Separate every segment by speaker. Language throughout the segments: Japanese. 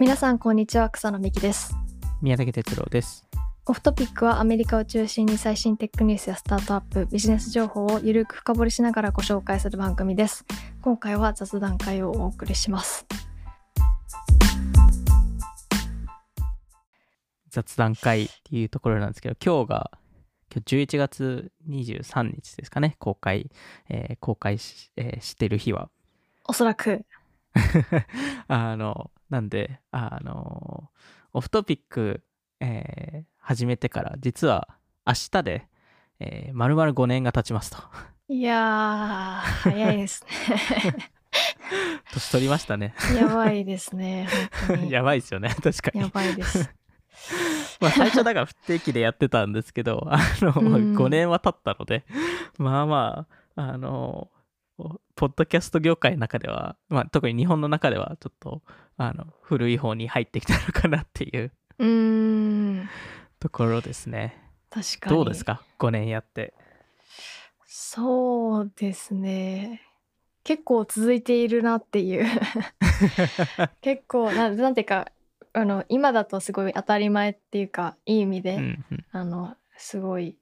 Speaker 1: 皆さんこんにちは草野美希です
Speaker 2: 宮崎哲郎です。
Speaker 1: オフトピックはアメリカを中心に最新テックニュースやスタートアップビジネス情報をゆるく深掘りしながらご紹介する番組です今回は雑談会をお送りします
Speaker 2: 雑談会っていうところなんですけど、今日が、今日11月23日ですかね、公開、えー公開し,、えーしてる日は。
Speaker 1: おそらく
Speaker 2: あの、なんで、あの、オフトピック、えー始めてから、実は明日で、えー、丸々5年が経ちますと。
Speaker 1: いやー早いです
Speaker 2: 年取りましたね。
Speaker 1: ねやばいですね
Speaker 2: やばいですよね、確かに
Speaker 1: や。ばいです
Speaker 2: まあ最初だから不定期でやってたんですけど、あの、
Speaker 1: うん
Speaker 2: 5年は経ったので、まあまあ、あの、ポッドキャスト業界の中では、まあ特に日本の中ではちょっと、あの、古い方に入ってきたのかなっていう
Speaker 1: う
Speaker 2: ところですね。
Speaker 1: 確かに
Speaker 2: どうですか ?5 年やって。
Speaker 1: そうですね結構続いているなっていう 結構ななんていうかあの今だとすごい当たり前っていうかいい意味で、
Speaker 2: うんうん
Speaker 1: あのすごい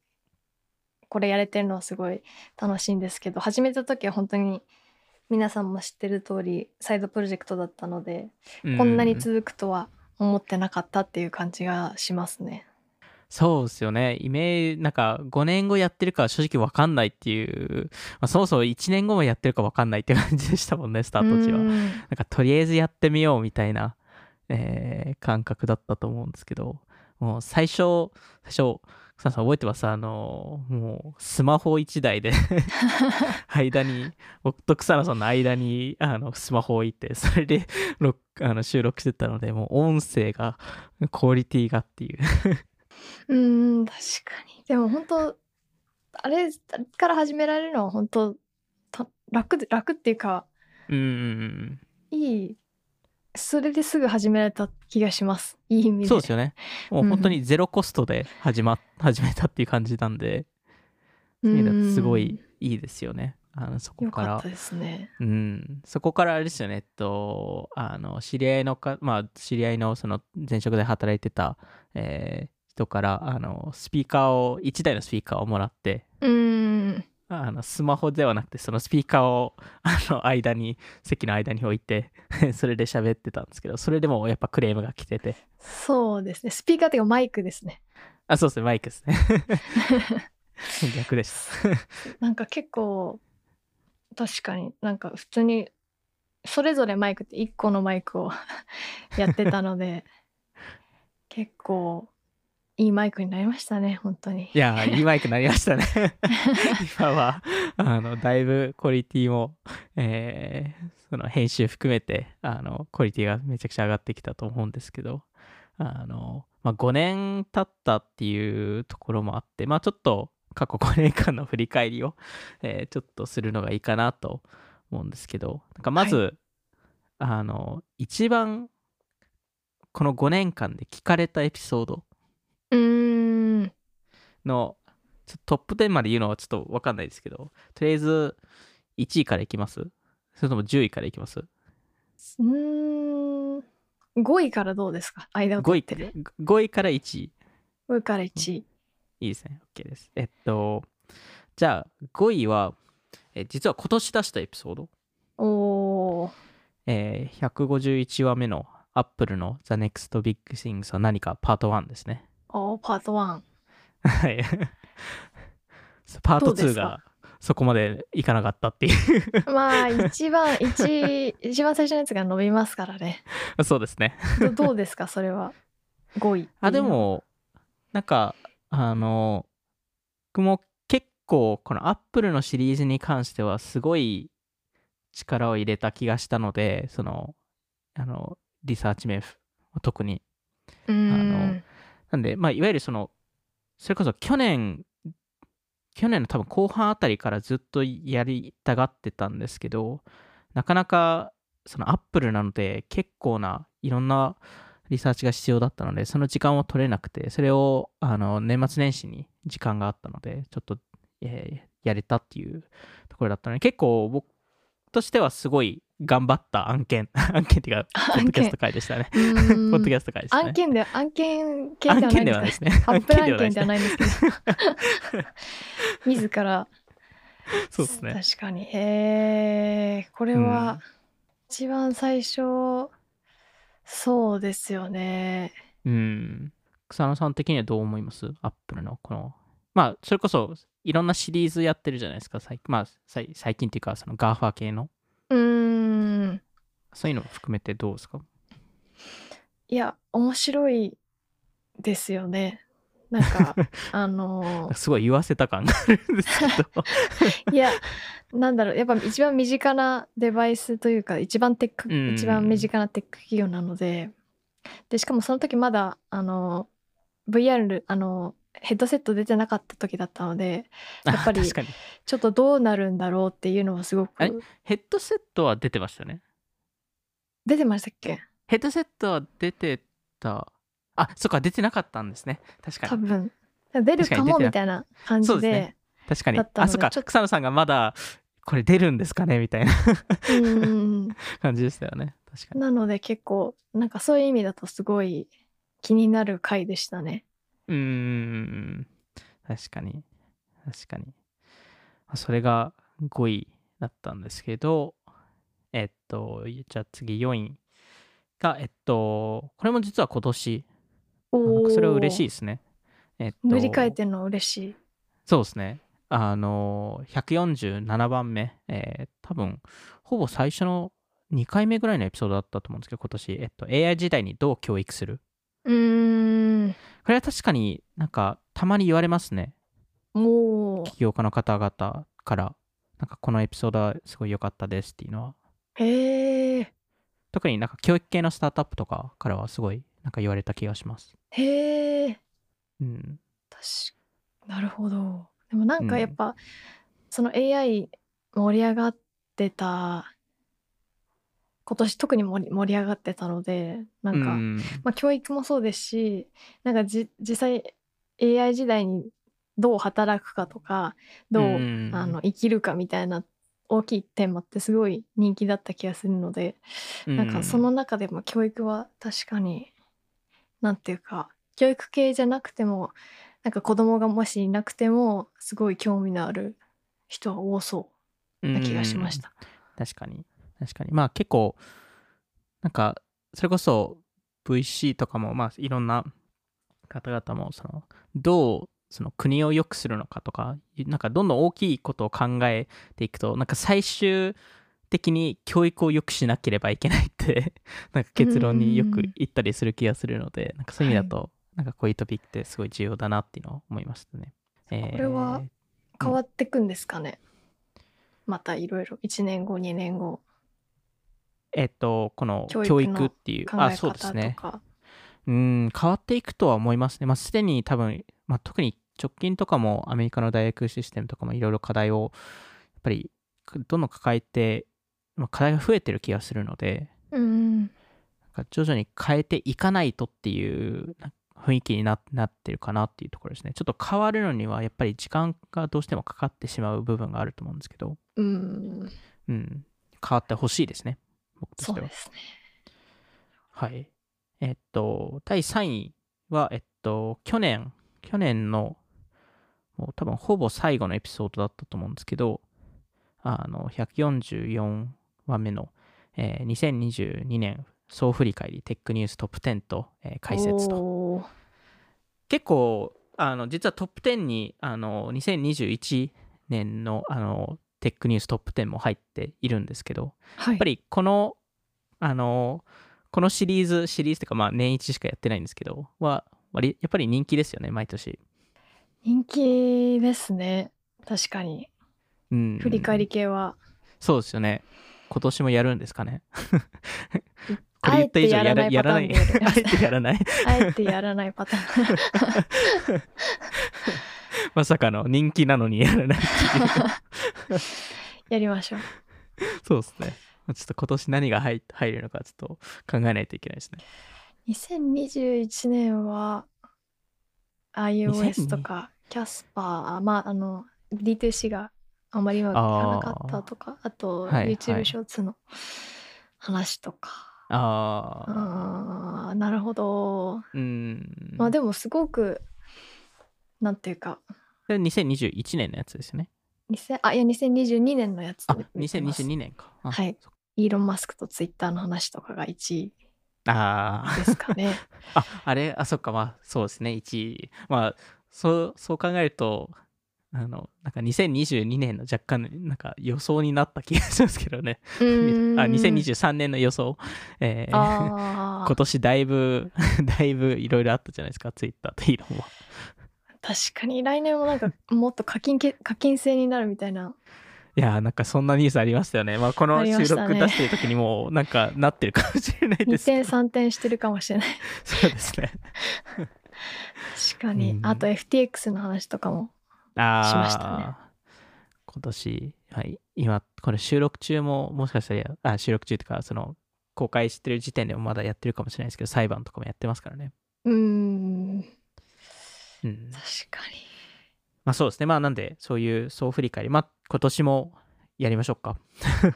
Speaker 1: これやれてるのはすごい楽しいんですけど始めた時は本当に皆さんも知ってる通りサイドプロジェクトだったので、こんなに続くとは思ってなかったっていう感じがしますね。
Speaker 2: そうですよね。イメージ、なんか5年後やってるかは正直わかんないっていう、まあ、そもそも1年後もやってるかわかんないって感じでしたもんね、スタート時は。
Speaker 1: うん
Speaker 2: なんかとりあえずやってみようみたいな、えー感覚だったと思うんですけど、もう最初、最初、さん覚えてます？あの、もうスマホ1台で 間に、僕と草野さんの間にあのスマホを置いて、それで録あの収録してたので、もう音声が、クオリティがっていう。
Speaker 1: うーん確かにでも本当あれから始められるのは本当た楽で楽っていうか
Speaker 2: うんうんうん。
Speaker 1: いいそれですぐ始められた気がします。いい意味で。
Speaker 2: そうですよね。もう本当にゼロコストで始ま、始めたっていう感じなんで、そういう意味だとすごいいいですよね。あのそこか
Speaker 1: ら。った。ですね。
Speaker 2: うん、そこからあれですよね、えっと、あの知り合いのか、まあ、知り合いのその前職で働いてた、えー人からあのスピーカーを、1台のスピーカーをもらって、
Speaker 1: うーん
Speaker 2: あのスマホではなくて、そのスピーカーを あの間に、席の間に置いて、それで喋ってたんですけど、それでもやっぱクレームが来てて、
Speaker 1: そうですねスピーカーっていうかマイクですね
Speaker 2: あ、そうですね、マイクですね。逆でした。
Speaker 1: なんか結構確かになんか普通にそれぞれマイクって1個のマイクをやってたので結構いいマイクになりましたね本当に
Speaker 2: いやー、いいマイクになりましたね。今は、あの、だいぶクオリティも、えーその編集含めて、あの、クオリティがめちゃくちゃ上がってきたと思うんですけど、あの、まあ、5年経ったっていうところもあって、まあ、ちょっと過去5年間の振り返りを、えーちょっとするのがいいかなと思うんですけど、なんかまず、あの、一番、この5年間で聞かれたエピソードのトップ10まで言うのはちょっと分かんないですけどとりあえず1位からいきます？それとも10位からいきます？
Speaker 1: うーん。5位からどうですか？間を
Speaker 2: ?5 位
Speaker 1: 取って
Speaker 2: 5位から1位。
Speaker 1: 5位から1位。
Speaker 2: いいですね。OK です。えっとじゃあ5位はえ実は今年出したエピソード、
Speaker 1: おー。
Speaker 2: えー151話目の Apple の The Next Big Things は何か？パート1ですね。
Speaker 1: おーパート1
Speaker 2: はい。パート2
Speaker 1: どうですか？
Speaker 2: がそこまでいかなかったっていう。
Speaker 1: まあ一番一一番最初のやつが伸びますからね。
Speaker 2: そうですね。
Speaker 1: どどうですか？それは。5位
Speaker 2: あ、でも、な。んか、あの、僕も結構、このアップルのシリーズに関しては、すごい力を入れた気がしたので、その、あの、リサーチ面、特に。
Speaker 1: うーん。
Speaker 2: あのなんで、まあ、いわゆるその、それこそ去年、去年の多分後半あたりからずっとやりたがってたんですけど、なかなか、そのアップルなので、結構ないろんなリサーチが必要だったので、その時間を取れなくて、それをあの年末年始に時間があったので、ちょっと、えーやれたっていうところだったので、結構僕としてはすごい頑張った案件。案件っていうかポッドキャスト会でしたね。ポッドキャスト会でしたね。
Speaker 1: 案件 で案件系ではないんで
Speaker 2: ないですね。
Speaker 1: アップル案件で
Speaker 2: では
Speaker 1: はないんですけど。自ら。
Speaker 2: そうですね。
Speaker 1: 確かに。へえこれは一番最初。そうですよね。
Speaker 2: うん。草野さん的にはどう思います？アップルのこの。まあそれこそいろんなシリーズやってるじゃないですか。最まあ最最近っていうかその GAFA 系の
Speaker 1: うーん。
Speaker 2: そういうのも含めてどうですか？
Speaker 1: いや面白いですよね。なんか あの
Speaker 2: すごい言わせた感があるんですけど。
Speaker 1: いやなんだろう。やっぱ一番身近なデバイスというか一番テック、
Speaker 2: うん
Speaker 1: 一番身近なテック企業なので。でしかもその時まだあの VR あのヘッドセット出てなかった時だったのでやっぱりちょっとどうなるんだろうっていうのはすごく
Speaker 2: ヘッドセットは出てましたね。
Speaker 1: 出てましたっけ？
Speaker 2: ヘッドセットは出てた。あそっか出てなかったんですね。確かに。
Speaker 1: 多分。出るかもみたいな感じで
Speaker 2: 確かに。あそっか草野さんがまだこれ出るんですかね？みたいな。
Speaker 1: うん。
Speaker 2: 感じでしたよね。確かに。
Speaker 1: なので結構なんかそういう意味だとすごい気になる回でしたね。
Speaker 2: うーん確かに確かにまあそれが5位だったんですけどえっとじゃあ次4位がえっとこれも実は今年それは嬉しい
Speaker 1: い。
Speaker 2: ですねえっと
Speaker 1: 塗り替えてるのは嬉しい。
Speaker 2: そうですね。あの、147番目、えー多分、ほぼ最初の2回目ぐらいのエピソードだったと思うんですけど、今年、えっと、AI 時代にどう教育する
Speaker 1: うーん。
Speaker 2: これは確かになんか、たまに言われますね。
Speaker 1: も
Speaker 2: 起業家の方々から、なんか、このエピソードはすごい良かったですっていうのは。
Speaker 1: う。へえ。
Speaker 2: 特になんか、教育系のスタートアップとかからはすごい、なんか言われた気がします。
Speaker 1: へえ。
Speaker 2: うん。
Speaker 1: 確かなるほど。でもなんか
Speaker 2: うん
Speaker 1: やっぱ、その AI 盛り上がってた今年特に盛り盛り上がってたのでなんか、
Speaker 2: うん。
Speaker 1: まあ、教育もそうですしなんかじ実際 AI 時代にどう働くかとかどう、
Speaker 2: うん。
Speaker 1: あの生きるかみたいな大きいテーマってすごい人気だった気がするので、なんかその中でも教育は確かになんていうか教育系じゃなくてもなんか子供がもしいなくてもすごい興味のある人は多そうな気がしました。
Speaker 2: 確かに確かに。まあ結構なんかそれこそ VC とかもまあいろんな方々もそのどうその国を良くするのかとかなんかどんどん大きいことを考えていくとなんか最終的に教育を良くしなければいけないって なんか結論によく言ったりする気がするのでなんかそういう意味だと、なんかこういうトピックってすごい重要だなっていうのを思いましたね。えー。
Speaker 1: これは変わってくんですかね、またいろいろ。1年後2年後
Speaker 2: えっとこの
Speaker 1: 教育
Speaker 2: っていうあそうですね
Speaker 1: か。
Speaker 2: うん、変わっていくとは思いますね。まあ、すでに多分、まあ、特に直近とかもアメリカの大学システムとかもいろいろ課題をやっぱりどんどん抱えて、まあ、課題が増えてる気がするので、
Speaker 1: うん
Speaker 2: なんか徐々に変えていかないとっていうな雰囲気にななってるかなっていうところですね。ちょっと変わるのにはやっぱり時間がどうしてもかかってしまう部分があると思うんですけど、
Speaker 1: うん
Speaker 2: うん、変わってほしいですね。僕としては
Speaker 1: そうで。すね。
Speaker 2: はい。えっと、第3位は、えっと、去年、去年の、もう多分ほぼ最後のエピソードだったと思うんですけど、あの、144話目の、えー2022年総振り返りテックニューストップ10と、えー解説と。結構、あの、実はトップ10に、あの、2021年の、あの、テックニューストップ10も入っているんですけど、
Speaker 1: はい、
Speaker 2: やっぱりこの、あの、このシリーズ、シリーズというか、まあ年一しかやってないんですけど、は、割やっぱり人気ですよね、毎年。
Speaker 1: 人気ですね確かに
Speaker 2: うん。
Speaker 1: 振り返り。系は、
Speaker 2: そうですよね。今年もやるんですかね。これ
Speaker 1: あえ
Speaker 2: 言った以上
Speaker 1: てやらない
Speaker 2: あえてやらない。
Speaker 1: あえてやらないパターン
Speaker 2: まさかの人気なのにやらないっていう。
Speaker 1: やりましょう
Speaker 2: そうですね。ちょっと今年何が入入るのかちょっと考えないといけないですね。
Speaker 1: 2021年は iOS とかキャスパーまああの D2C があんまりうまくいかなかったとかあと、
Speaker 2: はいはい
Speaker 1: YouTube ショーツの話とか、
Speaker 2: ああ。
Speaker 1: なるほど
Speaker 2: うん。
Speaker 1: まあでもすごくなんていうか
Speaker 2: それ2021年のやつですね。
Speaker 1: 2000あいや2022年のやつ
Speaker 2: あ、2022年か。
Speaker 1: はいイーロン・マスクとツイッターの話とかが1位
Speaker 2: あ
Speaker 1: ですかね
Speaker 2: あ、あれあ、そっか、まあ、そうですね、1位。まあ、そう、そう考えると、あの、なんか2022年の若干、なんか予想になった気がしますけどね。あ、2023年の予想。えー今年だいぶ、だいぶいろいろあったじゃないですか、ツイッターとイーロンは。
Speaker 1: ー確かに来年もなんか もっと課金け課金制になるみたいな。い
Speaker 2: やー、なんかそんなニュースありましたよね。まあ、この収録出してる時にもう、なんかなってるかもしれない
Speaker 1: 2
Speaker 2: ですけ
Speaker 1: 点
Speaker 2: ど。
Speaker 1: 3点してるかもしれない。
Speaker 2: そうですね。
Speaker 1: 確かに、
Speaker 2: うん。
Speaker 1: あと FTX の話とかも
Speaker 2: あ
Speaker 1: しましたね。
Speaker 2: あ今年、はい、今、これ収録中も、もしかしたらや、あ、収録中とか、その、公開してる時点でもまだやってるかもしれないですけど、裁判とかもやってますからね。
Speaker 1: うーん
Speaker 2: うん。
Speaker 1: 確かに
Speaker 2: まあそうですね。まあなんで、そういう総振り返り、まあ今年もやりましょうか。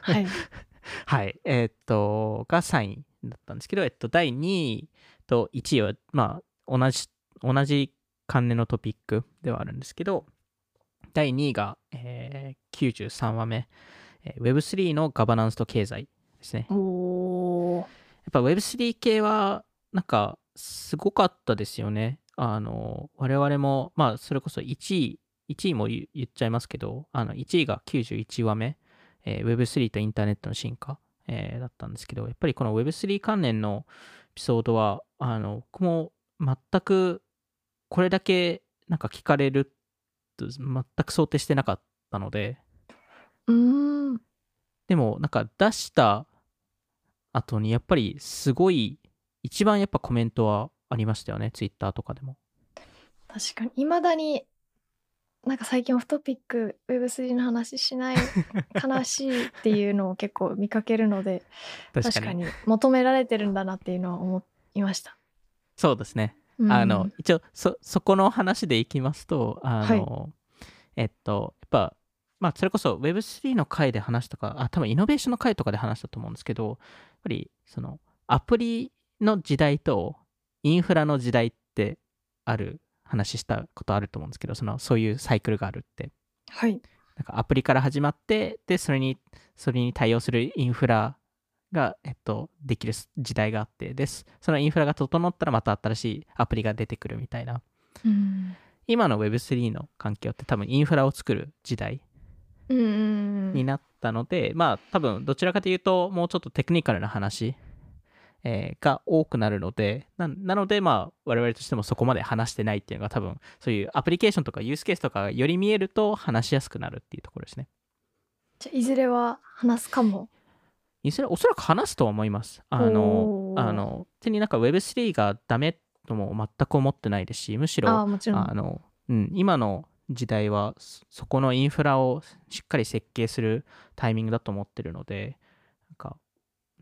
Speaker 1: はい
Speaker 2: はい。えーっと、が3位だったんですけど、えっと、第2位と1位は、まあ、同じ、同じ関連のトピックではあるんですけど、第2位が、えー93話目、えー Web3 のガバナンスと経済ですね。
Speaker 1: おー
Speaker 2: やっぱ Web3 系は、なんか、すごかったですよね。あの、我々も、まあ、それこそ1位、1位も言言っちゃいますけど、あの、1位が91話目、えー Web3 とインターネットの進化、えーだったんですけど、やっぱりこの Web3 関連のエピソードは、あの、僕も全く、これだけ、なんか聞かれると、全く想定してなかったので、
Speaker 1: うーん。
Speaker 2: でもなんか出した後にやっぱりすごい一番やっぱコメントはありましたよねツイッターとかでも。
Speaker 1: 確かに。いまだになんか最近オフトピック Web3 の話しない 悲しいっていうのを結構見かけるので
Speaker 2: 確かに。
Speaker 1: 求められてるんだなっていうのは思いました。
Speaker 2: そうですね、
Speaker 1: うん。
Speaker 2: あの一応そそこの話でいきますとあの、えっとやっぱまあそれこそ Web3 の回で話したかあ多分イノベーションの回とかで話したと思うんですけどやっぱりそのアプリの時代とインフラの時代ってある話したことあると思うんですけどそのそういうサイクルがあるって
Speaker 1: はい
Speaker 2: なんかアプリから始まって、で、それに、それに対応するインフラが、えっと、できる時代があって、です。そのインフラが整ったらまた新しいアプリが出てくるみたいな。
Speaker 1: うん
Speaker 2: 今の Web3 の環境って多分インフラを作る時代
Speaker 1: うんうん
Speaker 2: になったので、まあ多分どちらかというと、もうちょっとテクニカルな話、えーが多くなるのでな、なのでまあ我々としてもそこまで話してないっていうのが多分そういうアプリケーションとかユースケースとかがより見えると話しやすくなるっていうところですね。
Speaker 1: じゃあいずれは話すかも？
Speaker 2: いずれおそらく話すとは思います。あのあの、手になんか Web3 がダメとも全く思ってないですし、むしろ、
Speaker 1: あ
Speaker 2: の、うん、今の時代はそそこのインフラをしっかり設計するタイミングだと思ってるので、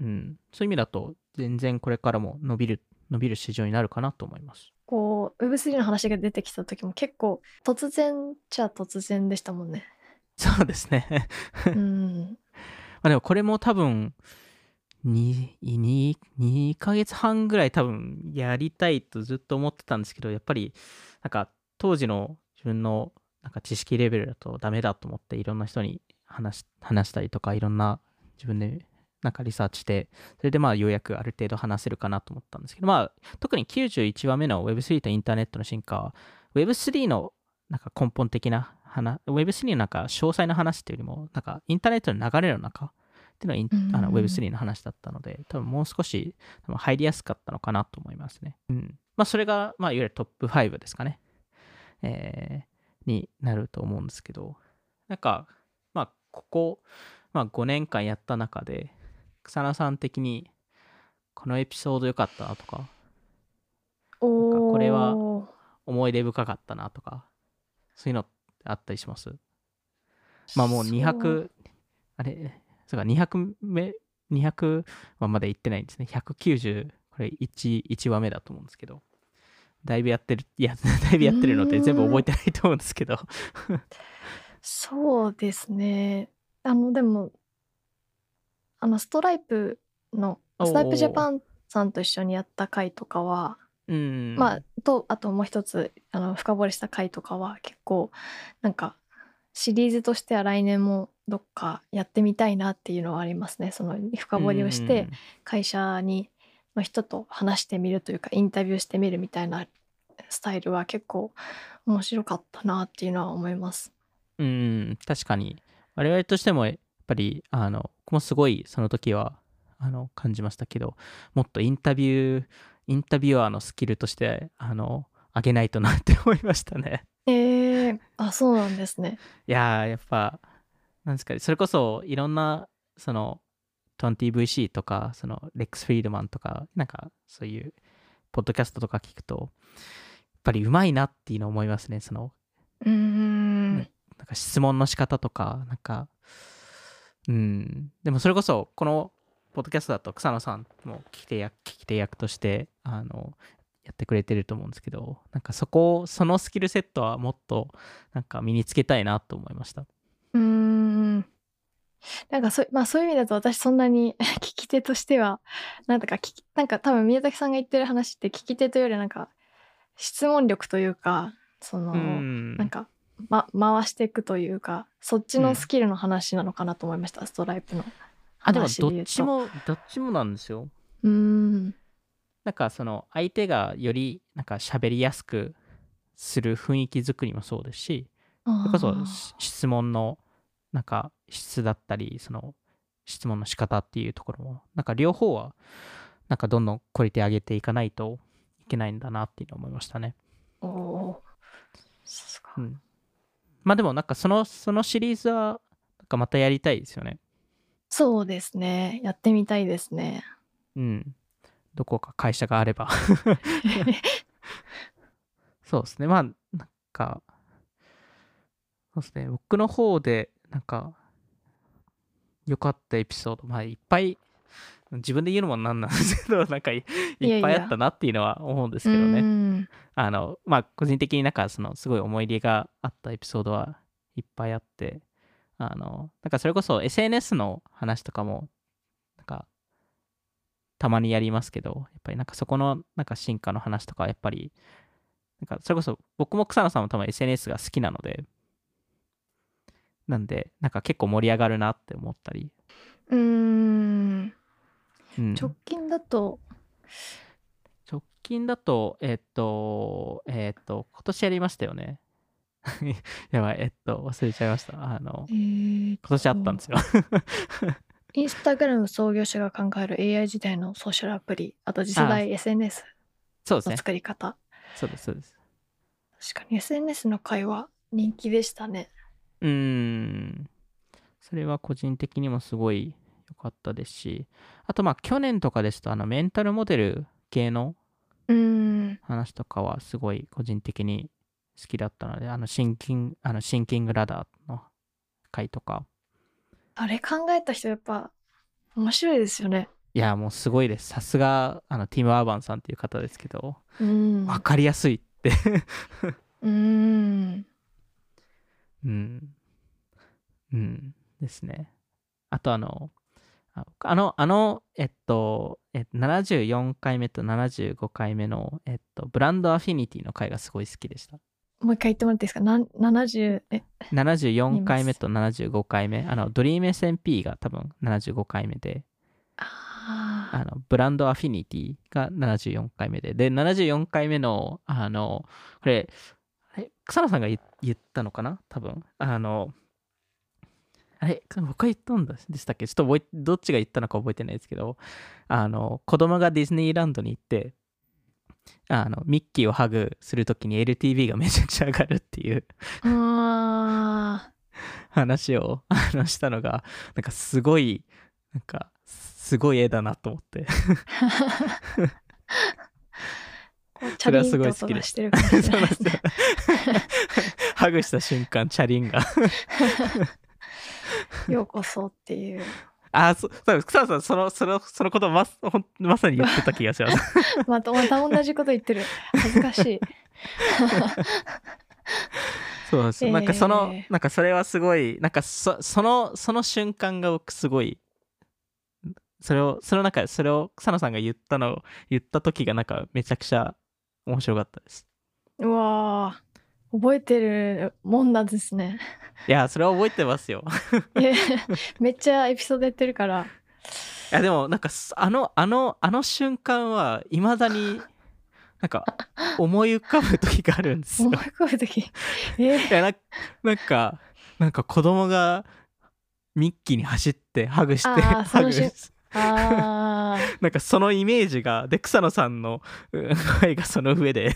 Speaker 2: うん、そういう意味だと全然これからも伸びる、伸びる市場になるかなと思います。
Speaker 1: こう Web3 の話が出てきた時も結構突然っちゃ突然でしたもんね。
Speaker 2: そうですね。
Speaker 1: うん。
Speaker 2: まあでもこれも多分2、2, 2ヶ月半ぐらい多分やりたいとずっと思ってたんですけど、やっぱりなんか当時の自分のなんか知識レベルだとダメだと思っていろんな人に話したりとかいろんな自分でなんかリサーチして、それでまあようやくある程度話せるかなと思ったんですけど、まあ特に91話目の Web3 とインターネットの進化は Web3 のなんか根本的な話、Web3 のなんか詳細な話っていうよりも、なんかインターネットの流れの中っていうのはあの Web3 の話だったので、多分もう少し入りやすかったのかなと思いますね。うん。まあそれが、まあいわゆるトップ5ですかね。えーになると思うんですけど、なんか、まあここ、まあ5年間やった中で、草野さん的にこのエピソード良かったなとか、
Speaker 1: おお。
Speaker 2: これは思い出深かったなとか、そういうのあったりします？まあもう200、あれ、そうか、200目、200はまだ行ってないんですね。190、これ 1, 1話目だと思うんですけど、だいぶやってる、いや、だいぶやってるので全部覚えてないと思うんですけど、
Speaker 1: そうですね。あの、でも、あの、ストライプの、ストライプジャパンさんと一緒にやった回とかは、
Speaker 2: うん。
Speaker 1: まあ、と、あともう一つ、あの、深掘りした回とかは結構、なんか、シリーズとしては来年もどっかやってみたいなっていうのはありますね。その深掘りをして、会社にの人と話してみるというかインタビューしてみるみたいなスタイルは結構面白かったなっていうのは思います。
Speaker 2: うん、うん確かに。我々としても、ぱり、あの、僕もすごいその時は、あの、感じましたけど、もっとインタビュー、インタビュアーのスキルとして、あの、上げないとなって思いましたね。
Speaker 1: えー、あそうなんですね。
Speaker 2: いやーやっぱなんですかねそれこそいろんなその 20VC とかそのレックス・フリードマンとかなんかそういうポッドキャストとか聞くとやっぱりうまいなっていうのを思いますねその
Speaker 1: うーん。
Speaker 2: なんか質問の仕方とかなんかうん。でもそれこそこのポッドキャストだと草野さんも聞き手役聞き手役としてあのやってくれてると思うんですけどなんかそこをそのスキルセットはもっとなんか身につけたいなと思いました。
Speaker 1: うーん。なんかそ,、まあ、そういう意味だと私そんなに 聞き手としてはなんだか聞きなんか多分宮崎さんが言ってる話って聞き手というよりなんか質問力というかその、
Speaker 2: うん。
Speaker 1: なんか、ま、回していくというかそっちのスキルの話なのかなと思いました、ストライプの
Speaker 2: あでも。どっちもどっちもなんですよ。
Speaker 1: うーん。
Speaker 2: なんかその相手がよりなんか喋りやすくする雰囲気作りもそうですしそれこそ質問のなんか質だったりその質問の仕方っていうところもなんか両方はなんかどんどんクオリティ上げていかないといけないんだなっていうのを思いましたね。
Speaker 1: おお
Speaker 2: うん、まあでもなんかそのそのシリーズはなんかまたやりたいですよね。
Speaker 1: そうですねやってみたいですね
Speaker 2: うん。どこか会社があれば。そうですね。まあ、なんか、そうですね。僕の方で、なんか、良かったエピソード、まあ、いっぱい、自分で言うのもなんなんですけど、なんかい、っぱいあったなっていうのは思うんですけどね。あの、まあ、個人的になんか、その、すごい思い入れがあったエピソードはいっぱいあって、あの、なんかそれこそ SNS の話とかも、なんか、たまにやりますけど、やっぱりなんかそこのなんか進化の話とか、やっぱり、なんかそれこそ僕も草野さんも多分 SNS が好きなので、なんで、なんか結構盛り上がるなって思ったり、
Speaker 1: うーん
Speaker 2: うん、
Speaker 1: 直近だと
Speaker 2: 直近だと、えっと、えっと、今年やりましたよね。やばい、えっと、忘れちゃいました。あの
Speaker 1: え、ー
Speaker 2: 今年あったんですよ。
Speaker 1: インスタグラム創業者が考える AI 時代のソーシャルアプリあと次世代 SNS の
Speaker 2: そうですね。
Speaker 1: 作り方、
Speaker 2: そうです、そうです。
Speaker 1: 確かに SNS の会話人気でしたね
Speaker 2: うーん。それは個人的にもすごい良かったですし、あとまあ去年とかですと、あのメンタルモデル系の話とかはすごい個人的に好きだったので、あのシンキング、あのシンキングラダーの回とか、
Speaker 1: あれ考えた人やっぱ面白いですよね
Speaker 2: いや、もうすごいです。さすが、あの、ティム・アーバンさんっていう方ですけど、
Speaker 1: うん
Speaker 2: わかりやすいって。
Speaker 1: うーん
Speaker 2: うん。うん。ですね。あと、あの、ああの、あの、えっと、えっと、74回目と75回目の、えっと、ブランドアフィニティの回がすごい好きでした。
Speaker 1: もう一回言ってもらっていいですか？なん70え
Speaker 2: ？74回目と75回目、あの、ドリーム SMP が多分75回目で、
Speaker 1: あ
Speaker 2: あの、ブランドアフィニティが74回目で、で、74回目の、あの、これ、草野さんが言言ったのかな？多分。あの、あれ僕が言ったんだでしたっけ？ちょっと覚えどっちが言ったのか覚えてないですけど、あの、子供がディズニーランドに行って、あの、ミッキーをハグするときに LTV がめちゃくちゃ上がるっていう話をあのしたのが、なんかすごい、なんか、すごい絵だなと思って。それはすごい好きで
Speaker 1: してるかもしれ
Speaker 2: そう
Speaker 1: なです。
Speaker 2: ないんですよ。ハグした瞬間、チャリンが。
Speaker 1: ようこそっていう
Speaker 2: あ、そそう草野さん、その、その、そのことままさに言ってた気がします。
Speaker 1: またまた同じこと言ってる恥ずかしい
Speaker 2: そうなんですよ。なんかその
Speaker 1: え、ー
Speaker 2: なんかそれはすごい、なんかそその、その瞬間が僕すごい、それを、その中でそれを草野さんが言ったのを、言った時がなんかめちゃくちゃ面白かったです。
Speaker 1: うわー覚えてるもんなんですね。
Speaker 2: いや、それは覚えてますよ。
Speaker 1: えめっちゃエピソードやってるから。
Speaker 2: いや、でもなんかすあの、あの、あの瞬間は、いまだに、なんか思い浮かぶ時があるんですよ
Speaker 1: 思い。浮かぶとき。え？
Speaker 2: いやななんかなんか子供がミッキーに走ってハグしてハグ
Speaker 1: の瞬あー
Speaker 2: なんかそのイメージがで草野さんのう ん声がその上で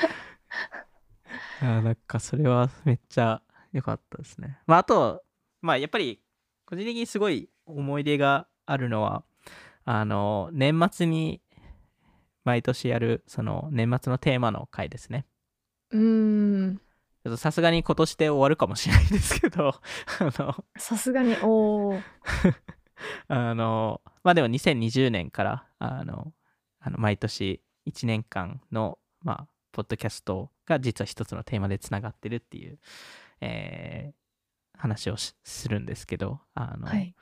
Speaker 2: あーなんかそれはめっちゃ良かったですねまああとまあやっぱり個人的にすごい思い出があるのはあの年末に毎年やるその年末のテーマの回ですね
Speaker 1: うーん。
Speaker 2: さすがに今年で終わるかもしれないですけど、あの、
Speaker 1: さすがに、おー。
Speaker 2: あの、まあでも2020年から、あの、あの毎年1年間の、まあ、ポッドキャストが実は一つのテーマでつながってるっていう、えー話をしするんですけど、あの、
Speaker 1: はい。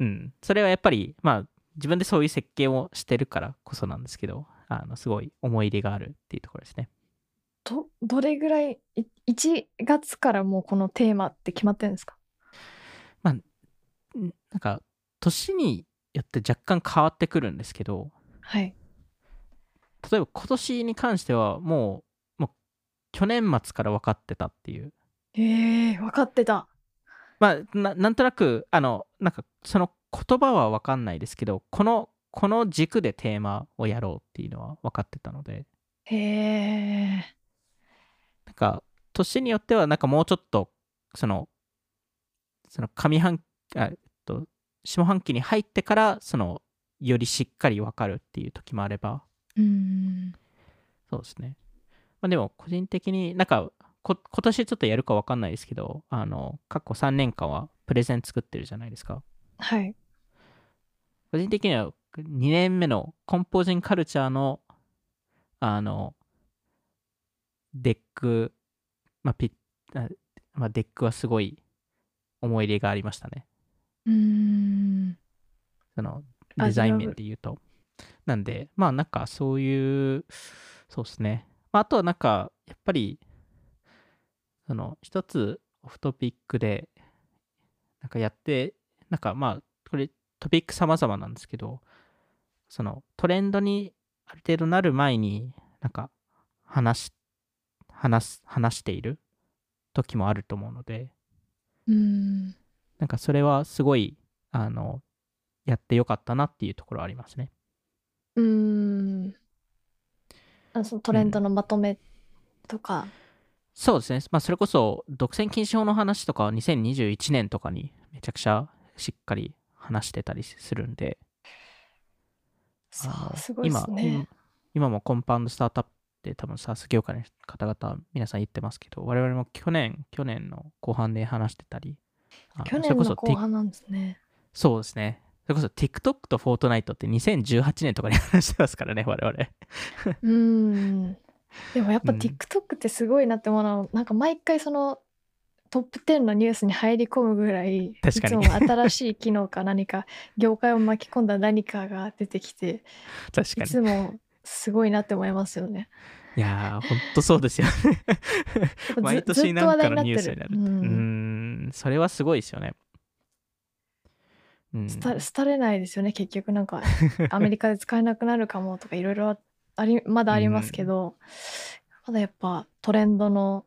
Speaker 2: うん、それはやっぱり、まあ、自分でそういう設計をしてるからこそなんですけど、あの、すごい思い入れがあるっていうところですね。
Speaker 1: ど、どれぐらい、い1月からもうこのテーマって決まってるんですか？
Speaker 2: んなんか、年によって若干変わってくるんですけど、
Speaker 1: はい。
Speaker 2: 例えば今年に関してはもうもう去年末から分かってたっていう
Speaker 1: えー、分かってた。
Speaker 2: まあななんとなくあのなんかその言葉は分かんないですけどこのこの軸でテーマをやろうっていうのは分かってたので
Speaker 1: へえ。
Speaker 2: なんか年によってはなんかもうちょっとそのその上半あえっと下半期に入ってからそのよりしっかり分かるっていう時もあれば
Speaker 1: うーん。
Speaker 2: そうですね。まあ、でも、個人的になんかこ、今年ちょっとやるか分かんないですけど、あの、過去3年間はプレゼン作ってるじゃないですか。
Speaker 1: はい。
Speaker 2: 個人的には2年目の Composing Culture の、あの、 deck、まあ、ピまあ、 deck はすごい思い入れがありましたね。
Speaker 1: うーん。
Speaker 2: その
Speaker 1: あ
Speaker 2: デザイン面で言うと。なんで、まあなんかそういう、そうですね。まあ、あとはなんか、やっぱり、その一つオフトピックで、なんかやって、なんかまあ、これトピック様々なんですけど、そのトレンドにある程度なる前に、なんか話し、話す、話している時もあると思うので、
Speaker 1: うーん。
Speaker 2: なんかそれはすごい、あの、やってよかったなっていうところはありますね。
Speaker 1: うーん。あそのトレンドのまとめとか。
Speaker 2: そうですね。まあそれこそ独占禁止法の話とかは2021年とかにめちゃくちゃしっかり話してたりするんで、
Speaker 1: さ
Speaker 2: あ
Speaker 1: すごいです
Speaker 2: 今
Speaker 1: ね。
Speaker 2: 今もコンパウンドスタートアップって多分 SaaS 業界の方々皆さん言ってますけど、我々も去年、去年の後半で話してたり、あ
Speaker 1: 去年の後半なんですね。
Speaker 2: そうですね。それこそ TikTok と Fortnite って2018年とかに話してますからね、我々。
Speaker 1: うーん。でもやっぱ
Speaker 2: うん
Speaker 1: TikTok ってすごいなって思うのは、なんか毎回そのトップ10のニュースに入り込むぐらい、いつ
Speaker 2: 確かに
Speaker 1: も新しい機能か何か、業界を巻き込んだ何かが出てきて、い
Speaker 2: 確かに。
Speaker 1: つもすごいなって思いますよね。
Speaker 2: いやー、ほんとそうですよね。毎年なんかのニュースになる。うーん、それはすごいですよね。うん、
Speaker 1: 廃れないですよね結局なんか アメリカで使えなくなるかもとかいろいろありまだありますけど、まだやっぱトレンドの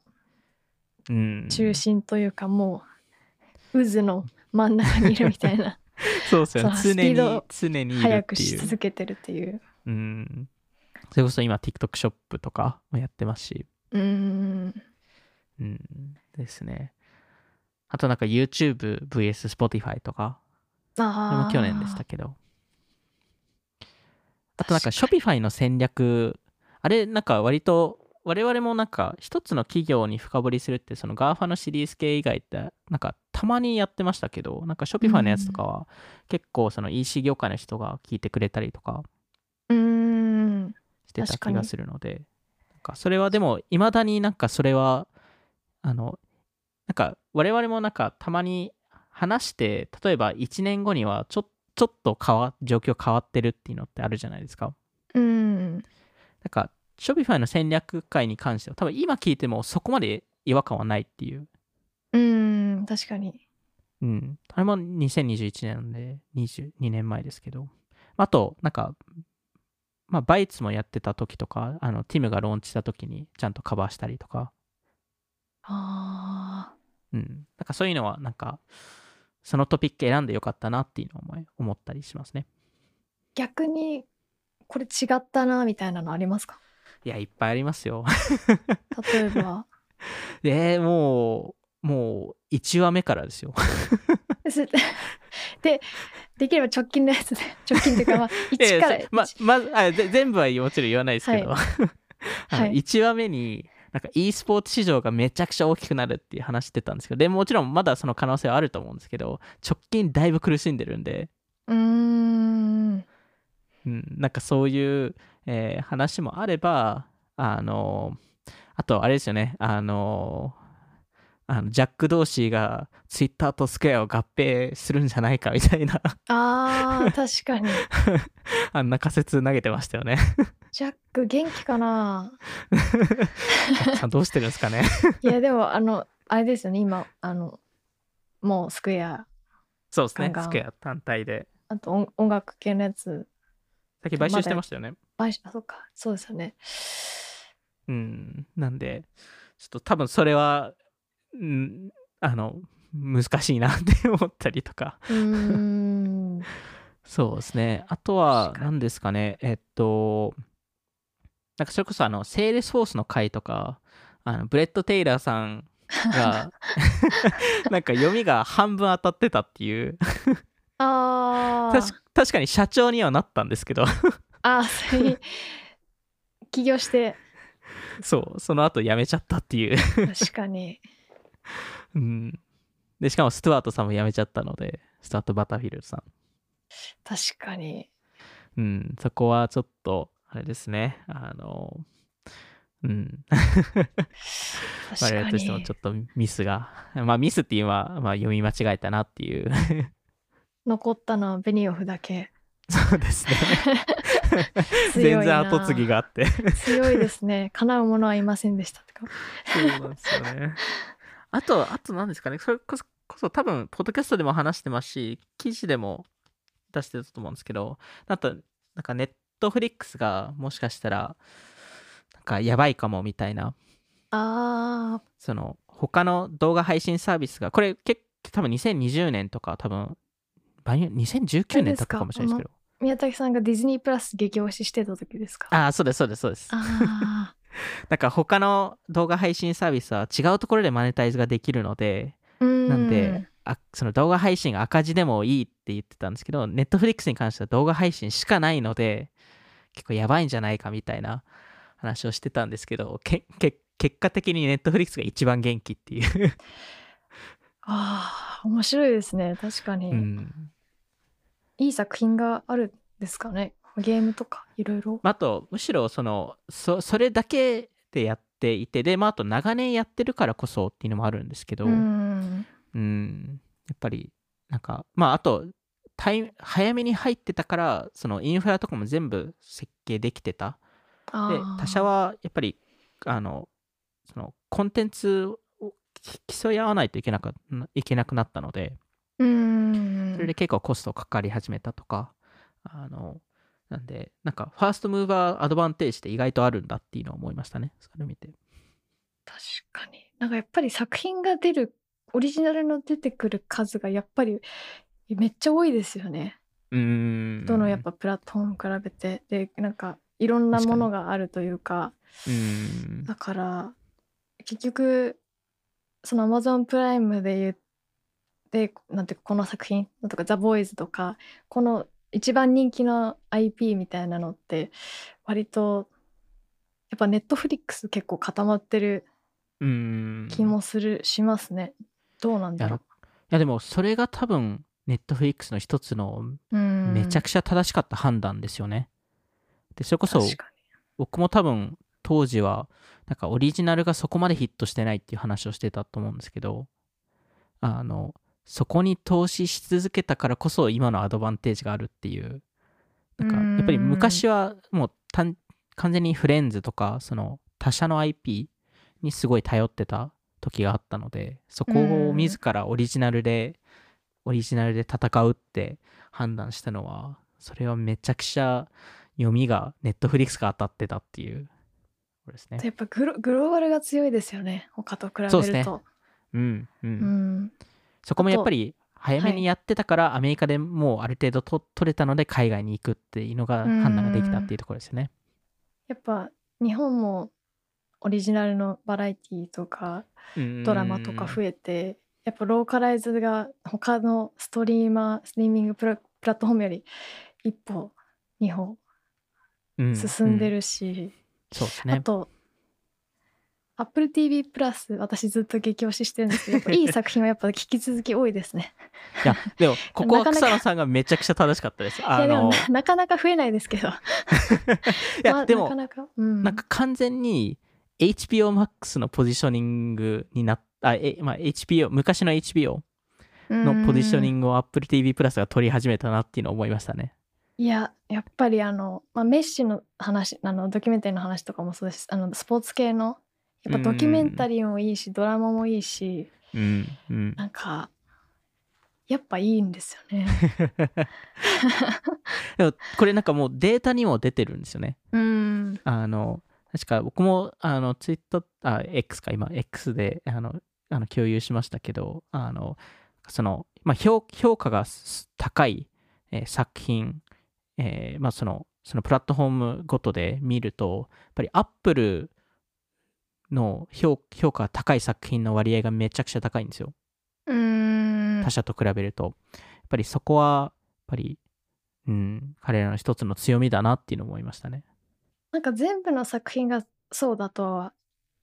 Speaker 2: うん、
Speaker 1: 中心というか、もう渦の真ん中にいるみたいな
Speaker 2: そうですよね。常に常に
Speaker 1: 早く。し続けてるっていう
Speaker 2: うん。それこそ今 TikTok ショップとかもやってますし。
Speaker 1: うーん
Speaker 2: うん。ですね。あとなんか YouTube vs Spotify とか、も去年でしたけど。あとなんか Shopify の戦略、あれなんか割と我々もなんか一つの企業に深掘りするってその GAFA のシリーズ系以外ってなんかたまにやってましたけど、なんか Shopify のやつとかは結構その EC 業界の人が聞いてくれたりとか
Speaker 1: うーん。
Speaker 2: してた気がするので、なんかそれはでもいまだになんかそれはあのなんか我々もなんかたまに話して例えば1年後にはちょちょっと変わ状況変わってるっていうのってあるじゃないですか。
Speaker 1: うん
Speaker 2: なんか Shopify の戦略会に関しては多分今聞いてもそこまで違和感はないっていう。
Speaker 1: うん確かに
Speaker 2: うん。あれも2021年なんで22年前ですけど。あと、なんか、まあ、バイツもやってた時とか、あの、ティムがローンチした時にちゃんとカバーしたりとか、
Speaker 1: あ
Speaker 2: うん。なんかそういうのは、なんか、そのトピック選んでよかったなっていうのを思い思ったりしますね。
Speaker 1: ー逆にこれ違ったなみたいなのありますか？
Speaker 2: いや、いっぱいありますよ。
Speaker 1: 例えば？
Speaker 2: で、もう、もう、1話目からですよ。
Speaker 1: すでできれば直近のやつで直近っていうかまあ
Speaker 2: いや
Speaker 1: 1から
Speaker 2: ままずあぜ全部はもちろん言わないですけど、
Speaker 1: はい
Speaker 2: 1話目になんか e スポーツ市場がめちゃくちゃ大きくなるっていう話してたんですけどでもちろんまだその可能性はあると思うんですけど直近だいぶ苦しんでるんで、
Speaker 1: うーん。
Speaker 2: うん、なんかそういう、えー話もあればあのあとあれですよね。あのあのジャック・ドーシーがツイッターとスクエアを合併するんじゃないかみたいな。
Speaker 1: あー確かに。
Speaker 2: あんな仮説投げてましたよね。
Speaker 1: ジャック元気かな？
Speaker 2: さんどうしてるんですかね。
Speaker 1: いやでもあのあれですよね今あのもうスクエア
Speaker 2: そうですね
Speaker 1: ガンガン。
Speaker 2: スクエア単体で。
Speaker 1: あと音音楽系のやつ。
Speaker 2: さっき買収してましたよね。
Speaker 1: 買収あそうかそうですよね。
Speaker 2: うんなんでちょっと多分それはうんあの難しいなって思ったりとか。そうですね。あとは何ですかね。えっとなんかそれこそあのセールスフォースの回とかあのブレット・テイラーさんが なんか読みが半分当たってたっていう。
Speaker 1: あー。
Speaker 2: 確確かに社長にはなったんですけど。
Speaker 1: あーそれに起業して。
Speaker 2: そうその後辞めちゃったっていう。
Speaker 1: 確かに
Speaker 2: うん。で、しかもストゥワートさんも辞めちゃったので、ストゥワート・バターフィールドさん。
Speaker 1: 確かに
Speaker 2: うん、そこはちょっと、あれですね、あの、うん。我々としても
Speaker 1: に
Speaker 2: ちょっとミスが、まあミスっていうのは、まあ、読み間違えたなっていう。
Speaker 1: 残ったのはベニオフだけ
Speaker 2: そうですね。全然後継ぎがあって。
Speaker 1: 強いですね叶うものはいませんでしたってか
Speaker 2: そうなんですよね。あと、あと何ですかね、それこそ、こそ多分、ポッドキャストでも話してますし、記事でも出してたと思うんですけど、あと、なんかネットフリックスがもしかしたら、なんかやばいかもみたいな、
Speaker 1: あ
Speaker 2: その、他の動画配信サービスが、これ結構多分2020年とか多分、場合によ2019年だったかもしれないですけど。
Speaker 1: ー宮崎さんがディズニープラス激推ししてた時ですか？
Speaker 2: ああ、そうです、そうです、そうです。
Speaker 1: あ
Speaker 2: なんか他の動画配信サービスは違うところでマネタイズができるので、なんで、あその動画配信赤字でもいいって言ってたんですけど、ネットフリックスに関しては動画配信しかないので、結構やばいんじゃないかみたいな話をしてたんですけど、けけ結果的にネットフリックスが一番元気っていう。
Speaker 1: あー面白いですね。確かに、
Speaker 2: うん。
Speaker 1: いい作品があるんですかねゲームとかいろいろ？
Speaker 2: まああと、むしろそのそ、それだけでやっていて、で、まあ、あと長年やってるからこそっていうのもあるんですけど、
Speaker 1: うーん。
Speaker 2: うん、やっぱり、なんか、まあ、あと、タイ早めに入ってたから、そのインフラとかも全部設計できてた。で他社はやっぱりあのそのコンテンツをき競い合わないといけなかいけなくなったので
Speaker 1: うーん。
Speaker 2: それで結構コストかかり始めたとかあのなんでなんかファーストムーバーアドバンテージって意外とあるんだっていうのを思いましたね。それを見て。
Speaker 1: 確かに。なんかやっぱり作品が出るオリジナルの出てくる数がやっぱりめっちゃ多いですよね。
Speaker 2: うーん。
Speaker 1: どのやっぱプラットフォーム比べて。でなんかいろんなものがあるというか。
Speaker 2: うーん。
Speaker 1: だから結局その Amazon プライムで言ってなんていうかこの作品とか「ザ・ボーイズとかこの一番人気の IP みたいなのって割とやっぱネットフリックス結構固まってる気もする、しますね。どうなんだろ
Speaker 2: いやでもそれが多分ネットフリックスの一つのめちゃくちゃ正しかった判断ですよね、でそれこそ僕も多分当時はなんかオリジナルがそこまでヒットしてないっていう話をしてたと思うんですけどあのそこに投資し続けたからこそ今のアドバンテージがあるっていう。なんか
Speaker 1: うん。
Speaker 2: やっぱり昔はもう単完全にフレンズとかその他社の IP にすごい頼ってた時があったのでそこを自らオリジナルでオリジナルで戦うって判断したのはそれはめちゃくちゃ読みがネットフリックスが当たってたっていう。これですね。
Speaker 1: やっぱグログローバルが強いですよね他と比べると。
Speaker 2: そうですね。うんうん、
Speaker 1: うん
Speaker 2: そこもやっぱり早めにやってたからアメリカでもうある程度と取れたので海外に行くっていうのが
Speaker 1: うん。
Speaker 2: 判断ができたっていうところですよね。
Speaker 1: やっぱ日本もオリジナルのバラエティとかドラマとか増えてやっぱローカライズが他のストリーマーストリーミングプラプラットフォームより一歩二歩
Speaker 2: うん。
Speaker 1: 進んで
Speaker 2: う
Speaker 1: るし、
Speaker 2: そうですね。
Speaker 1: あと Apple TV プラス私ずっと激推ししてるんですけどいい作品はやっぱ引き続き多いですね。
Speaker 2: いやでも ここは草野さんがめちゃくちゃ正しかったです
Speaker 1: い
Speaker 2: あ
Speaker 1: やでも
Speaker 2: の
Speaker 1: ななかなか増えないですけど。
Speaker 2: いや、
Speaker 1: まあ
Speaker 2: でも
Speaker 1: なかなか、うん、
Speaker 2: なんか完全に HBO Max のポジショニングになった、えまあ、HBO 昔の HBO のポジショニ
Speaker 1: グ
Speaker 2: ングを Apple TV プラスが取り始めたなっていうのを思いましたね。
Speaker 1: いややっぱりあの、まあ、メッシの話あのドキュメンタリーの話とかもそうですあのスポーツ系のやっぱドキュメンタリーもいいし、ドラマもいいし
Speaker 2: うんうん。
Speaker 1: なんかやっぱいいんですよね。
Speaker 2: でもこれなんかもうデータにも出てるんですよね。
Speaker 1: うん
Speaker 2: あの確か僕もあのツイッターあ X か今 X であのあの共有しましたけどあのその、まあ、評評価がす高い、えー作品、えーまあ、そのそのプラットフォームごとで見るとやっぱり Apple の評評価が高い作品の割合がめちゃくちゃ高いんですよ。
Speaker 1: うん。
Speaker 2: 他社と比べると。やっぱりそこはやっぱり、うん、彼らの一つの強みだなっていうのを思いましたね。
Speaker 1: なんか全部の作品がそうだとは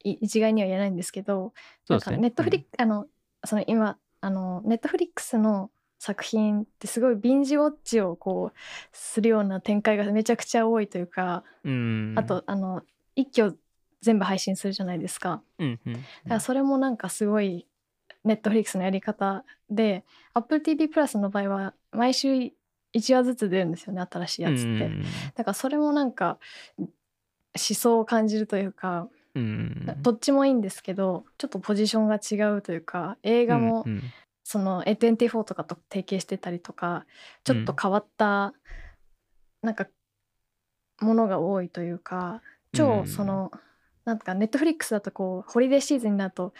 Speaker 1: い一概には言えないんですけど
Speaker 2: そうですね。
Speaker 1: ネットフリック、あのその今あのネットフリックスの作品ってすごいビンジウォッチをこうするような展開がめちゃくちゃ多いというか、
Speaker 2: うん、
Speaker 1: あとあの一挙全部配信するじゃないですか。
Speaker 2: うんうん、
Speaker 1: だからそれもなんかすごいネットフリックスのやり方で AppleTV プラスの場合は毎週1話ずつ出るんですよね新しいやつって、
Speaker 2: うん
Speaker 1: だからそれもなんか思想を感じるというか
Speaker 2: うん
Speaker 1: どっちもいいんですけどちょっとポジションが違うというか映画も
Speaker 2: うんうん。
Speaker 1: その A24 とかと提携してたりとかちょっと変わったなんかものが多いというか
Speaker 2: うん
Speaker 1: 超そのなんかネットフリックスだとこうホリデーシーズンになると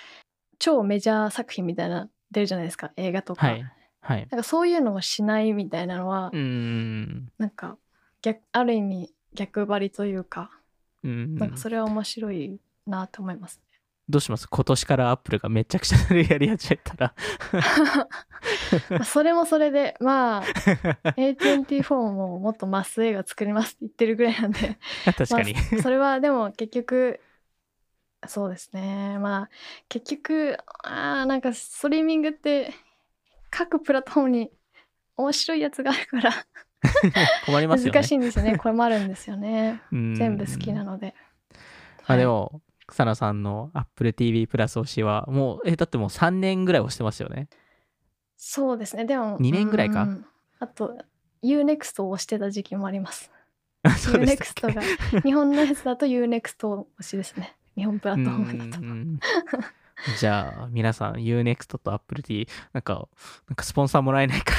Speaker 1: 超メジャー作品みたいな出るじゃないですか映画とか、
Speaker 2: はい。はい。
Speaker 1: なんかそういうのをしないみたいなのは、
Speaker 2: うん
Speaker 1: なんか逆ある意味逆張りというか、
Speaker 2: うん
Speaker 1: なんかそれは面白いなと思います。
Speaker 2: どうします？今年からアップルがめちゃくちゃやり始めたら。
Speaker 1: まあそれもそれでまあ A24 ももっとマス映画作りますって言ってるぐらいなんで。
Speaker 2: 確かに、
Speaker 1: まあ、それはでも結局そうですね。まあ結局あーなんかストリーミングって各プラットフォームに面白いやつがあるから
Speaker 2: 困りますよね。
Speaker 1: 難しいんですよね。これもあるんですよね。
Speaker 2: うん。
Speaker 1: 全部好きなので、
Speaker 2: まあで
Speaker 1: はい。
Speaker 2: も草野さんの Apple TV プラス推しはもうえだってもう3年ぐらい推してますよね。
Speaker 1: そうですね。でも
Speaker 2: 二年ぐらいか。
Speaker 1: うん。あと UNEXT を押してた時期もあります。UNEXT が日本のやつだと UNEXT 推しですね日本プラットフォームだと。
Speaker 2: うんうんじゃあ皆さん UNEXT と Apple TV なんかなんかスポンサーもらえないか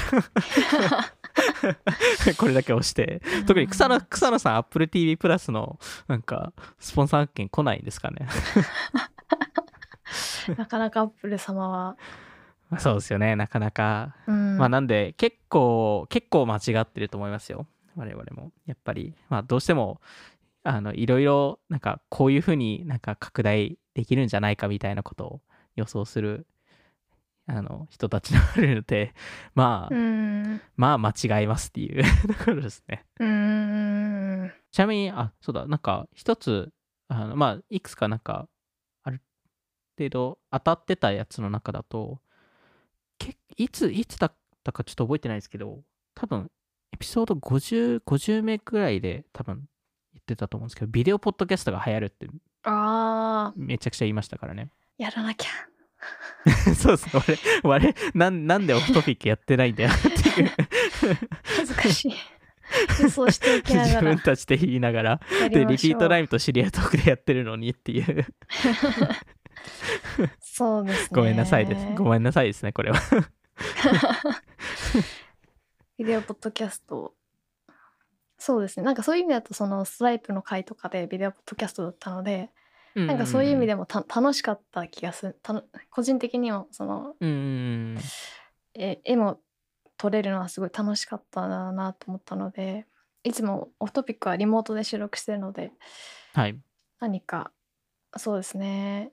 Speaker 2: ら。これだけ押して。特に草野草野さん Apple TV プラスのなんかスポンサー券来ないんですかね。
Speaker 1: なかなかアップル様は、
Speaker 2: まあそうですよね。なかなか。
Speaker 1: うん。
Speaker 2: まあなんで結構結構間違ってると思いますよ。我々も。やっぱり。まあどうしてもあのいろいろなんかこういうふうになんか拡大できるんじゃないかみたいなことを予想するあの人たちがあるので まあ、
Speaker 1: うん。
Speaker 2: まあ間違いますっていうところですね。
Speaker 1: うん。
Speaker 2: ちなみにあそうだなんか一つあのまあいくつかなんかある程度当たってたやつの中だとけいついつだったかちょっと覚えてないですけど多分エピソード5050名くらいで多分言っってたと思うんですけど、ビデオポッドキャストが流行るって
Speaker 1: あー、
Speaker 2: めちゃくちゃ言いましたからね。
Speaker 1: やらなきゃ。
Speaker 2: そうですね。俺、俺なん、なんでオフトピックやってないんだよっていう
Speaker 1: 恥ずかしい。嘘していきなが
Speaker 2: 自
Speaker 1: ら
Speaker 2: 分たちで言いながら。
Speaker 1: や
Speaker 2: で。リピートライムと知り合いトークでやってるのにっていう。
Speaker 1: そうですね。
Speaker 2: ごめんなさいです。ごめんなさいですね、これは。
Speaker 1: ビデオポッドキャスト。そうですね。なんかそういう意味だと、そのスワイプの回とかでビデオポッドキャストだったので、なんかそういう意味
Speaker 2: で。
Speaker 1: でもた楽しかった気がする。たの個人的にも、その、
Speaker 2: うんうん
Speaker 1: え絵も撮れるのはすごい楽しかったなと思ったので、いつもオフトピックはリモートで収録してるので、
Speaker 2: はい。
Speaker 1: 何か、そうですね。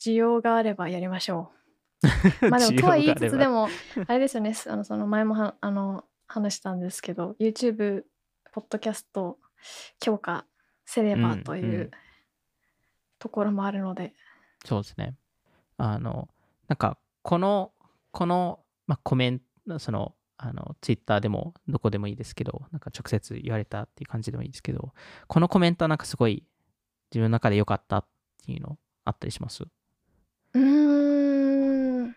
Speaker 1: 需要があればやりましょう。まあでもとは言いつつでもあれですよねあのその前もはあの話したんですけど YouTube ポッドキャスト強化せればと
Speaker 2: うん
Speaker 1: いううん。ところもあるので、
Speaker 2: そうですね。あの、なんか、この、この、まあ、コメント、その、あの、ツイッターでも、どこでもいいですけど、なんか直接言われたっていう感じでもいいですけど、このコメントはなんかすごい、自分の中で良かったっていうのあったりします？
Speaker 1: うーん。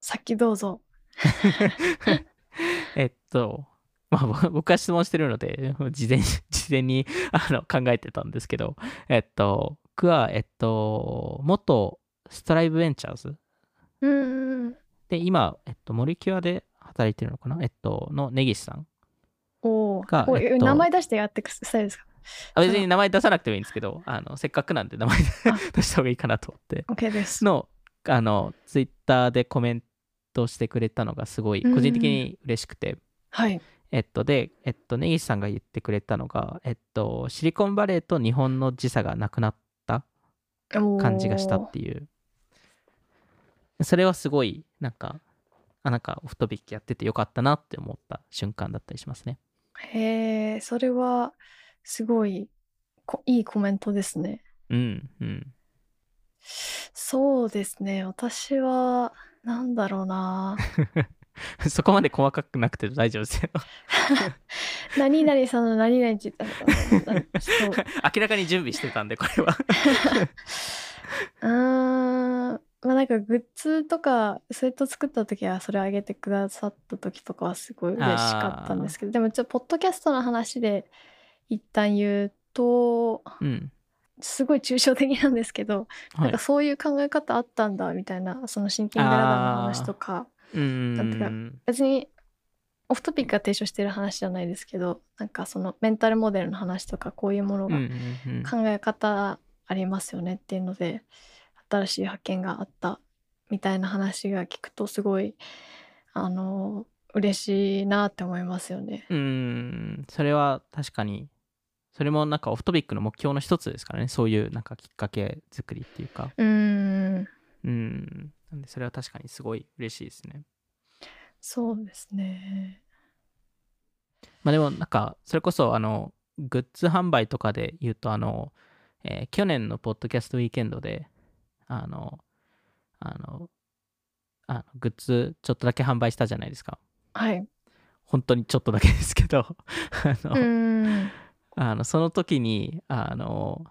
Speaker 1: さっきどうぞ
Speaker 2: えっと、まあ、ぼ 僕は質問してるので、事前に、事前にあの考えてたんですけど、えっと、僕は、えっと、元ストライブベンチャーズ。
Speaker 1: うーん
Speaker 2: で、今、えっと、モリキュアで働いてるのかな？えっと、の根岸さん。
Speaker 1: おお、
Speaker 2: えっと
Speaker 1: 名前出してやってくスタイルですか？
Speaker 2: あ別に名前出さなくてもいいんですけど、あのせっかくなんで名前
Speaker 1: あ。
Speaker 2: 出した方がいいかなと思って。
Speaker 1: OK です。
Speaker 2: の、あの、ツイッターでコメントしてくれたのがすごい、個人的に嬉しくて。
Speaker 1: はい
Speaker 2: えっと、で、えっと、根岸さんが言ってくれたのが、えっと、シリコンバレーと日本の時差がなくなった感じがしたっていう。それはすごい、なんか、あ、なんかオフトピックやっててよかったなって思った瞬間だったりしますね。
Speaker 1: へえそれはすごいこいいコメントですね
Speaker 2: うん、うん。
Speaker 1: そうですね私はなんだろうな
Speaker 2: そこまで細かくなくて大丈夫ですよ。
Speaker 1: 何々さんの何々って言ったの
Speaker 2: 明らかに準備してたんで、これは。
Speaker 1: うーんまあなんかグッズとかスウェット作った時はそれあげてくださった時とかはすごい嬉しかったんですけどでもちょっとポッドキャストの話で一旦言うと
Speaker 2: うん。
Speaker 1: すごい抽象的なんですけど、
Speaker 2: はい
Speaker 1: なんか。そういう考え方あったんだみたいなそのシンキングラダーの話とか
Speaker 2: うー
Speaker 1: なんていうか
Speaker 2: ん。
Speaker 1: 別にオフトピックが提唱してる話じゃないですけどなんかそのメンタルモデルの話とかこういうものが考え方ありますよねっていうので新しい発見があったみたいな話が聞くとすごいあの嬉しいなって思いますよね。
Speaker 2: うーん。それは確かに、それもなんかオフトピックの目標の一つですからね。そういうなんかきっかけ作りっていうか。
Speaker 1: うーん
Speaker 2: うん。なんでそれは確かにすごい嬉しいですね。
Speaker 1: そうですね。
Speaker 2: まあでもなんか、それこそあの、グッズ販売とかで言うと、あの、えー去年のポッドキャストウィーケンドで、あの、あの、あのグッズちょっとだけ販売したじゃないですか。
Speaker 1: はい。
Speaker 2: 本当にちょっとだけですけど、あの、
Speaker 1: うーん
Speaker 2: あのその時にあの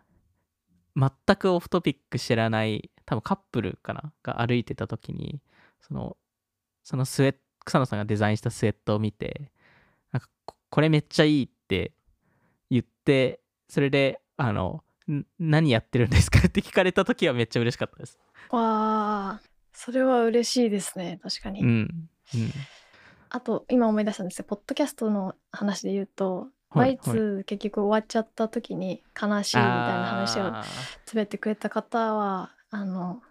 Speaker 2: 全くオフトピック知らない多分カップルかなが歩いてた時にそのそのスウェット草野さんがデザインしたスウェットを見てなんかここれめっちゃいいって言ってそれであのん何やってるんですか？って聞かれた時はめっちゃ嬉しかったです。
Speaker 1: わあそれは嬉しいですね確かに。
Speaker 2: うん、うん
Speaker 1: あと今思い出したんですよポッドキャストの話で言うと、
Speaker 2: はい
Speaker 1: ワイツ結局終わっちゃった時に悲しいみたいな話を
Speaker 2: あ
Speaker 1: つぶやいてくれた方はあの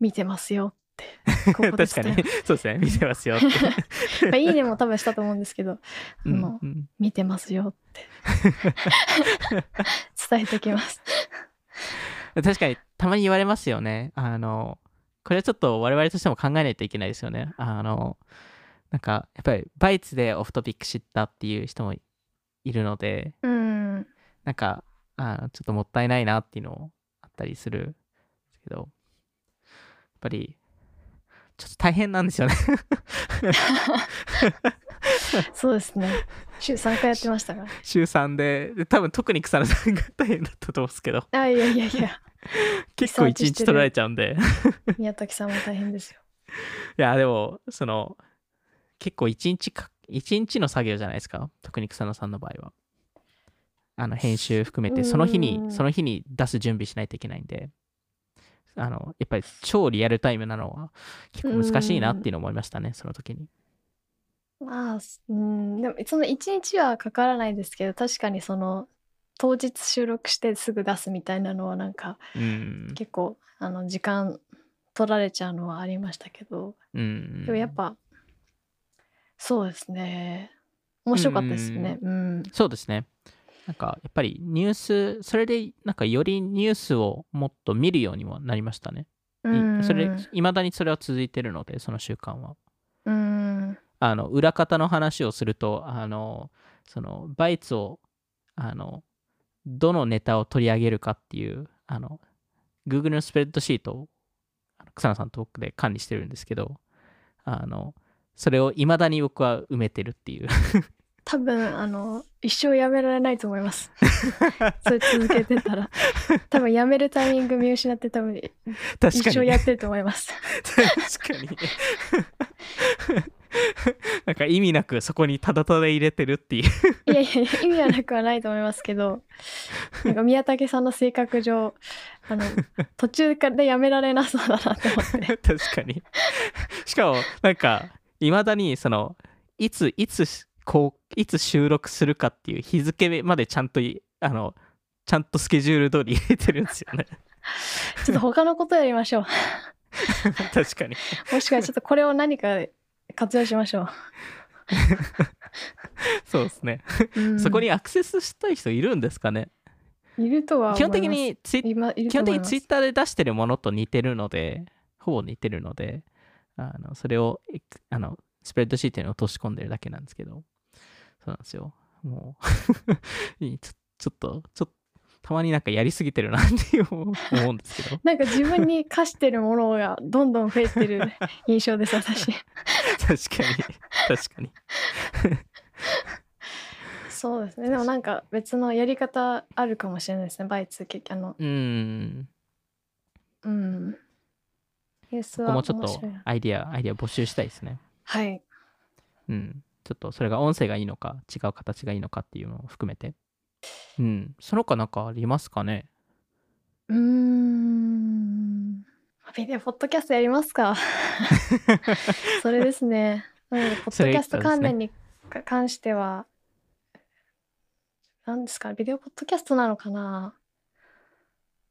Speaker 1: 見てますよってこ
Speaker 2: ー
Speaker 1: こで
Speaker 2: 確かにそうですね見てますよって。
Speaker 1: まあいいねも多分したと思うんですけどあ
Speaker 2: うん
Speaker 1: の、
Speaker 2: うん
Speaker 1: 見てますよって 伝えておきます。
Speaker 2: 確かにたまに言われますよね。あの、これはちょっと我々としても考えないといけないですよね。あの、なんかやっぱりバイツでオフトピック知ったっていう人もいるので、
Speaker 1: うん
Speaker 2: なんかあのちょっともったいないなっていうのもあったりするんですけど、やっぱりちょっと大変なんですよね。
Speaker 1: そうですね。週3回やってましたから。
Speaker 2: 週3でで多分特に草野さんが大変だったと思うんですけど
Speaker 1: あ、いやいやいや、
Speaker 2: 結構1日取られちゃうんで
Speaker 1: 宮崎さんも大変ですよ。
Speaker 2: いやでもその結構1日か1日の作業じゃないですか？特に草野さんの場合は。あの編集含めてその日に
Speaker 1: うん
Speaker 2: その日に出す準備しないといけないんで。あのやっぱり超リアルタイムなのは結構難しいなっていうのを思いましたねその時に。
Speaker 1: まあ、うん、でもその1日はかからないですけど、確かにその、当日収録してすぐ出すみたいなのはなんか
Speaker 2: うん。
Speaker 1: 結構あの時間取られちゃうのはありましたけど、
Speaker 2: うん。
Speaker 1: でもやっぱそうですね面白かったですねうん
Speaker 2: そうですね。なんかやっぱりニュース、それでなんかよりニュースをもっと見るようにもなりましたね。それ、いまだにそれは続いてるので、その習慣は。
Speaker 1: うん
Speaker 2: あの、裏方の話をすると、あの、その、バイツを、あの、どのネタを取り上げるかっていう、あの、Google のスプレッドシートを、草野さんと僕で管理してるんですけど、あの、それをいまだに僕は埋めてるっていう。
Speaker 1: 多分あの一生やめられないと思います それ続けてたら多分やめるタイミング見失って多分一生や。ってると思います
Speaker 2: 確かに。なんか意味なくそこにただただ入れてるっていう。
Speaker 1: いやいや意味はなくはないと思いますけどなんか宮武さんの性格上あの途中からやめられなそうだなと思って
Speaker 2: 確かに。しかも、なんか、いまだに、その、いつ、いつし、こう、いつ収録するかっていう日付までちゃんとい、あの、ちゃんとスケジュール通り入れてるんですよね。
Speaker 1: ちょっと他のことやりましょう
Speaker 2: 確かに。
Speaker 1: もしくはちょっとこれを何か活用しましょ
Speaker 2: そうですね。
Speaker 1: う、うん
Speaker 2: そこにアクセスしたい人いるんですかね？
Speaker 1: いるとは
Speaker 2: 基本的にツイ基本的にツイッターで出してるものと似てるので、ほぼ似てるので、あのそれをあのスプレッドシートに落とし込んでるだけなんですけど、そうなんですよ。もう。ちょ、ちょっと、ちょっと、たまになんかやりすぎてるなって思うんですけど、
Speaker 1: なんか自分に課してるものがどんどん増えてる印象です私。
Speaker 2: 確かに、確かに。
Speaker 1: そうですね。でもなんか別のやり方あるかもしれないですね。バイツ結あの。
Speaker 2: うーん、
Speaker 1: うんニュースは
Speaker 2: ここもちょっとアイディア、アイディア募集したいですね。
Speaker 1: はい。
Speaker 2: うん。ちょっとそれが音声がいいのか、違う形がいいのかっていうのを含めて。うん。その他なんかありますかね？
Speaker 1: うーん。ビデオポッドキャストやりますか。それですね。なのでポッドキャスト関連にか関しては何ですかビデオポッドキャストなのかな？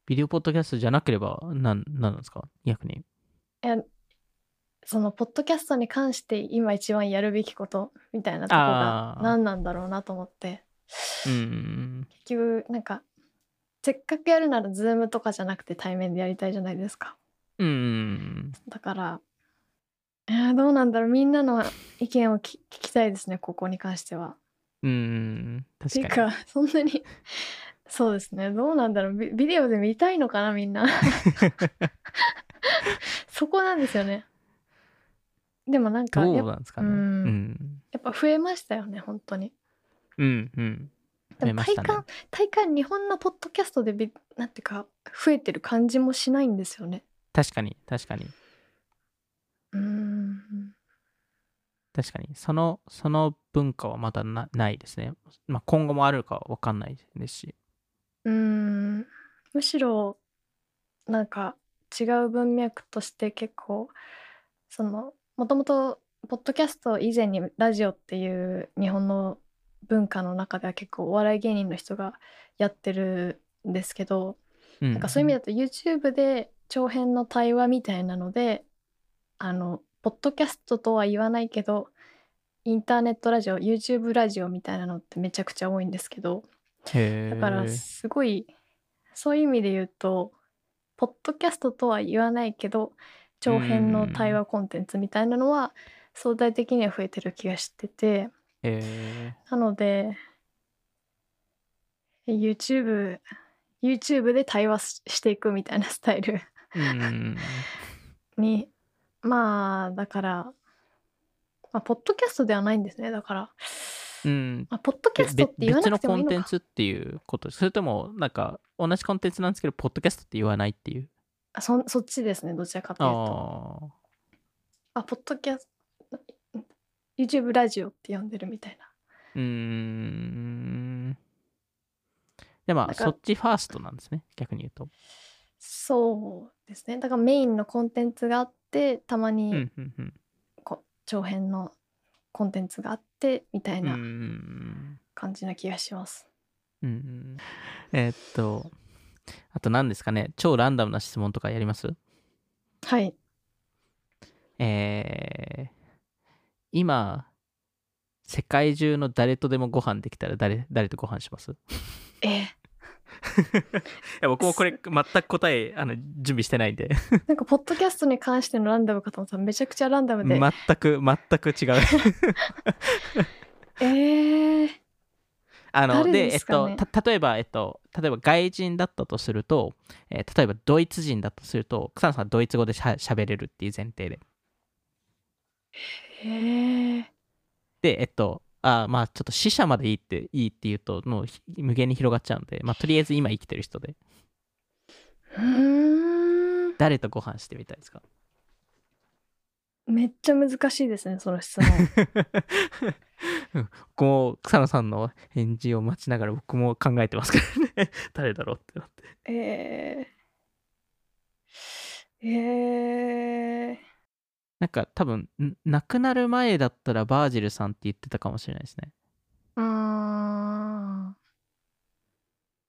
Speaker 2: ビデオポッドキャストじゃなければ何なんなんですか？逆に。
Speaker 1: いやそのポッドキャストに関して今一番やるべきことみたいなとこが何なんだろうなと思って
Speaker 2: うん。
Speaker 1: 結局なんかせっかくやるならズームとかじゃなくて対面でやりたいじゃないですか
Speaker 2: うん。
Speaker 1: だからえーどうなんだろうみんなの意見をき聞きたいですねここに関しては。
Speaker 2: うん。
Speaker 1: ていう
Speaker 2: 確かに。
Speaker 1: かそんなにそうですねどうなんだろうビビデオで見たいのかなみんな そこなんですよねでもなんか
Speaker 2: ど
Speaker 1: やっ
Speaker 2: うなんですかね。
Speaker 1: う
Speaker 2: うんん。
Speaker 1: やっぱ増えましたよね本当に
Speaker 2: うん。うん。
Speaker 1: でも
Speaker 2: ましたね
Speaker 1: 体感、体感日本のポッドキャストでビなんていうか増えてる感じもしないんですよね
Speaker 2: 確かに、確かに。
Speaker 1: うーん
Speaker 2: 確かに。その、その文化はまだなないですね。まあ、今後もあるかわかんないですし。
Speaker 1: うーんむしろなんか違う文脈として結構そのもともとポッドキャスト以前にラジオっていう日本の文化の中では結構お笑い芸人の人がやってるんですけど、
Speaker 2: うん。
Speaker 1: なんかそういう意味だと YouTube で長編の対話みたいなのであのポッドキャストとは言わないけどインターネットラジオ YouTube ラジオみたいなのってめちゃくちゃ多いんですけどだからすごいそういう意味で言うとポッドキャストとは言わないけど長編の対話コンテンツみたいなのは相対的には増えてる気がしてて
Speaker 2: へ
Speaker 1: なので YouTube YouTube で対話ししていくみたいなスタイル。にまあだからまあ、ポッドキャストではないんですね。だから、
Speaker 2: うん。
Speaker 1: まあ、ポッドキャストって言わな
Speaker 2: 別の
Speaker 1: くてもいいのか。
Speaker 2: コンテンツっていうことそれとも、なんか、同じコンテンツなんですけど、ポッドキャストって言わないっていう。
Speaker 1: あそそっちですね、どちらかというと。
Speaker 2: あ
Speaker 1: ポッドキャスト、YouTube ラジオって呼んでるみたいな。
Speaker 2: うーん。で、まあ、そっちファーストなんですね。逆に言うと。
Speaker 1: そうですね。だからメインのコンテンツがあって、たま
Speaker 2: うん、
Speaker 1: に
Speaker 2: うん、うん。
Speaker 1: こ長編のコンテンツがあって、みたいうな
Speaker 2: ー
Speaker 1: 感じな気がします。
Speaker 2: うんうん。えーっと、あと何ですかね。超ランダムな質問とかやります？
Speaker 1: はい。
Speaker 2: えー、今、世界中の誰とでもご飯できたら誰誰とご飯します？い
Speaker 1: え
Speaker 2: や僕もこれ全く答えあの準備してないんで。
Speaker 1: なんか、ポッドキャストに関してのランダムかと思ったらめちゃくちゃランダムで。
Speaker 2: 全く全く違う。
Speaker 1: えー、
Speaker 2: あの
Speaker 1: 誰
Speaker 2: でえっとた例えばえっと例えば外人だったとすると、えー例えばドイツ人だとすると草野さんはドイツ語でしゃ喋れるっていう前提で。
Speaker 1: えー、
Speaker 2: でえっとあーまあちょっと死者までいいっていいって言うともうひ無限に広がっちゃうんでまあとりあえず今生きてる人で。
Speaker 1: うーん。
Speaker 2: 誰とご飯してみたいですか？
Speaker 1: めっちゃ難しいですね、その質問。
Speaker 2: うん。僕も草野さんの返事を待ちながら僕も考えてますからね。誰だろうってなって。
Speaker 1: えー、えー、
Speaker 2: なんか多分ん亡くなる前だったらバージルさんって言ってたかもしれないですね
Speaker 1: うーん。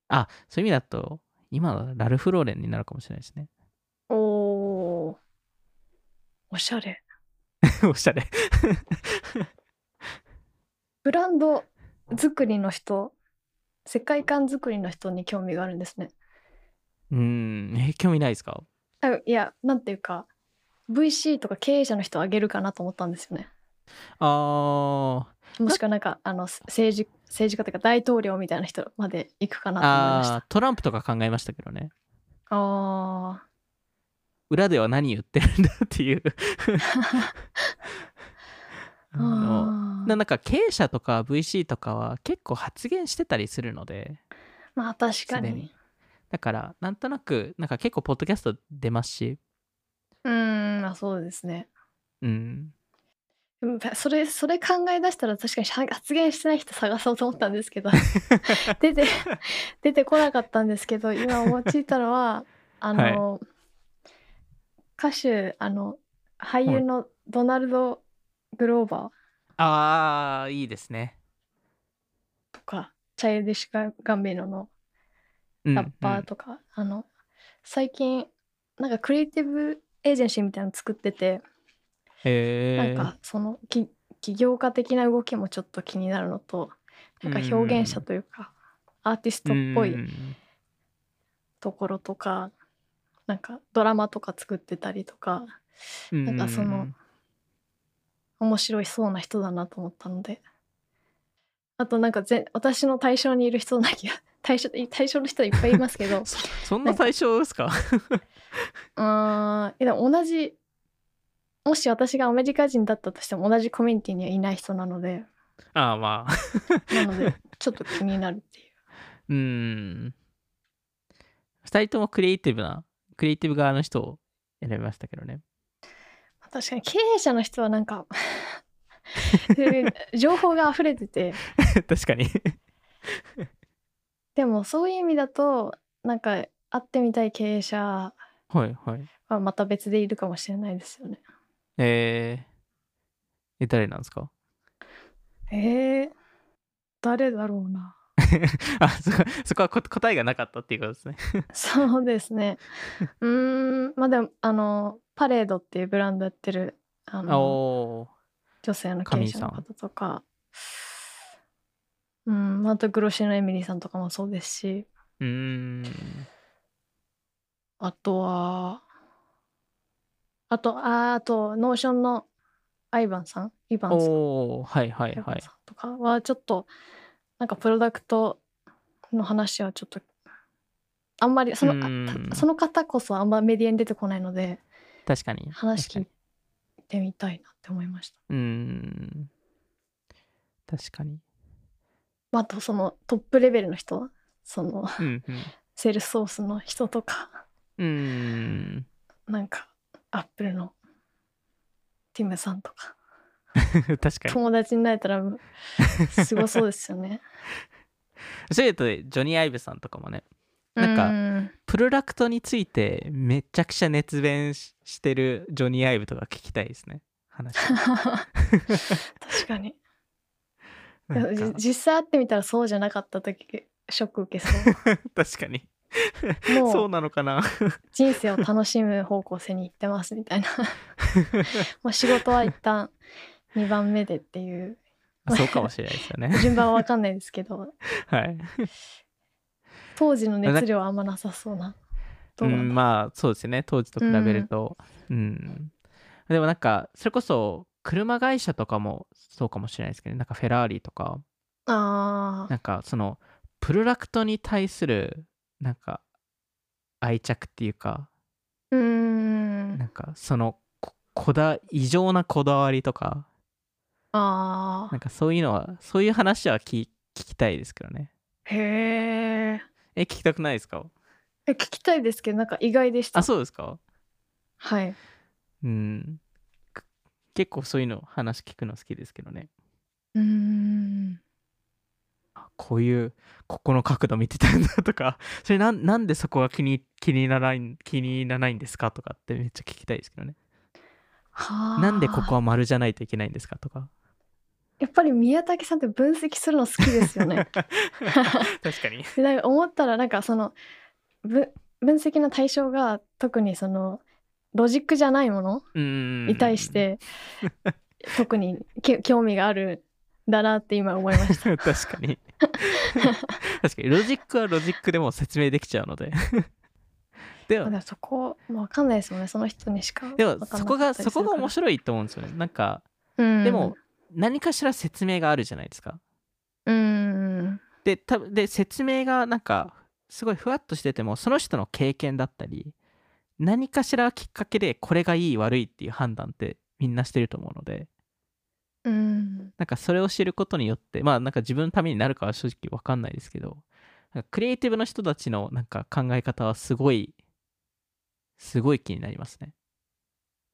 Speaker 2: あそういう意味だと今のラルフ・ローレンになるかもしれないですね
Speaker 1: おー。おしゃれ。
Speaker 2: おしゃれ
Speaker 1: ブランド作りの人、世界観作りの人に興味があるんですね。
Speaker 2: うーんえ興味ないですか？
Speaker 1: あいや、なんていうか、VC とか経営者の人をあげるかなと思ったんですよね。
Speaker 2: あー。
Speaker 1: もしくはなんか、あの、政治、政治家というか大統領みたいな人まで行くかなと思いました。
Speaker 2: トランプとか考えましたけどね。
Speaker 1: ああ
Speaker 2: 裏では何言ってるんだっていう。あのななんか経営者とか VC とかは結構発言してたりするので。
Speaker 1: まあ確かに。
Speaker 2: だからなんとなくなんか結構ポッドキャスト出ますし
Speaker 1: うーん、まあそうですね。
Speaker 2: うん。
Speaker 1: でもそれ、それ考え出したら確かに発言してない人探そうと思ったんですけど、出て、出てこなかったんですけど、今思いついたのは、あの、歌手、あの、俳優のドナルド・グローバー。
Speaker 2: ああいいですね。
Speaker 1: とか、チャイルディッシュ・ガンビーノのラッパーとか、あの、最近、なんかクリエイティブエージェンシーみたいなの作ってて、
Speaker 2: へえ
Speaker 1: なんかそのき起業家的な動きもちょっと気になるのとなんか表現者というかアーティストっぽいところとかなんかドラマとか作ってたりとかなんかその面白いそうな人だなと思ったので。あとなんかぜ私の対象にいる人なきゃ対象対象の人いっぱいいますけど。
Speaker 2: そんな対象ですか？
Speaker 1: ーんえでも同じもし私がアメリカ人だったとしても同じコミュニティにはいない人なので。
Speaker 2: ああまあ。
Speaker 1: なので ちょっと気になるっていう。
Speaker 2: うーん。二人ともクリエイティブなクリエイティブ側の人を選びましたけどね。
Speaker 1: 確かに経営者の人はなんか 情報が溢れてて。
Speaker 2: 確かに。
Speaker 1: でもそういう意味だとなんか会ってみたい経営者
Speaker 2: はいはい。
Speaker 1: はまた別でいるかもしれないですよね。
Speaker 2: えー、え誰なんですか？
Speaker 1: えー、誰だろうな。
Speaker 2: あそこそこはこ答えがなかったっていうことですね。
Speaker 1: そうですね。うーんまあでもあのパレードっていうブランドやってるあの女性の経営者の方とか。うんあと Glossier のエミリーさんとかもそうですし。
Speaker 2: うーん
Speaker 1: あとは、あと、あーあと、ノーションのアイバンさん、イバンさん
Speaker 2: はいはい
Speaker 1: アイバ
Speaker 2: はい
Speaker 1: ンさんとかは、ちょっと、なんかプロダクトの話はちょっと、あんまり、その
Speaker 2: うん
Speaker 1: あたその方こそあんまメディアに出てこないので、
Speaker 2: 確かに
Speaker 1: 話聞
Speaker 2: 確か
Speaker 1: てみたいなって思いました。
Speaker 2: うーん。確かに。
Speaker 1: まあ、あとそのトップレベルの人その
Speaker 2: うんうん。
Speaker 1: セールスソースの人とか
Speaker 2: うーん。
Speaker 1: なんかアップルのティムさんとか
Speaker 2: 確かに。
Speaker 1: 友達になれたらすごそうですよね。
Speaker 2: そういうと、ジョニー・アイブさんとかもね、なんか
Speaker 1: うん
Speaker 2: プロダクトについてめちゃくちゃ熱弁ししてるジョニー・アイブとか聞きたいですね。話。
Speaker 1: 確かに 実際会ってみたらそうじゃなかった時ショック受けそう
Speaker 2: 確かに。
Speaker 1: もう
Speaker 2: そうなのかな。
Speaker 1: 人生を楽しむ方向性に行ってますみたいな。もう仕事は一旦2番目でっていう。
Speaker 2: そうかもしれないですよね。
Speaker 1: 順番は分かんないですけど。
Speaker 2: はい。
Speaker 1: 当時の熱量はあんまなさそうな。どうなん
Speaker 2: まあそうですね。当時と比べると。うん、でもなんかそれこそ車会社とかもそうかもしれないですけどなんかフェラーリとか。
Speaker 1: あ
Speaker 2: なんかそのプロダクトに対するなんか愛着っていうか
Speaker 1: ーうーん。
Speaker 2: なんかそのここだ異常なこだわりとか
Speaker 1: あ
Speaker 2: なんかそういうのはそういう話は聞聞きたいですけどね。
Speaker 1: ーへえ
Speaker 2: え聞きたくないですか？
Speaker 1: え聞きたいですけどなんか意外でした。
Speaker 2: あそうですか？
Speaker 1: はい。
Speaker 2: うん。く結構そういうの話聞くの好きですけどね。
Speaker 1: うーん。
Speaker 2: あこういうここの角度見てたんだとか。それなんなんでそこが気に気にならない気にならないんですかとかってめっちゃ聞きたいですけどね。
Speaker 1: はあ。
Speaker 2: なんでここは丸じゃないといけないんですかとか。
Speaker 1: やっぱり宮武さんって分析するの好きですよね。
Speaker 2: 確かに。
Speaker 1: か思ったらなんかそのぶ分析の対象が特にそのロジックじゃないもの
Speaker 2: うん
Speaker 1: に対して特にき興味があるんだなって今思いました。
Speaker 2: 確かに。確かに。ロジックはロジックでも説明できちゃうので。でも
Speaker 1: そこもわかんないですもんねその人にしか
Speaker 2: でもそこがそこが面白いと思うんですよね。なんか
Speaker 1: うん。
Speaker 2: でも何かしら説明があるじゃないですか。
Speaker 1: うん。
Speaker 2: で多分で説明がなんかすごいふわっとしててもその人の経験だったり何かしらきっかけでこれがいい悪いっていう判断ってみんなしてると思うので
Speaker 1: うん。
Speaker 2: なんかそれを知ることによってまあなんか自分のためになるかは正直わかんないですけどなんかクリエイティブの人たちのなんか考え方はすごいすごい気になりますね。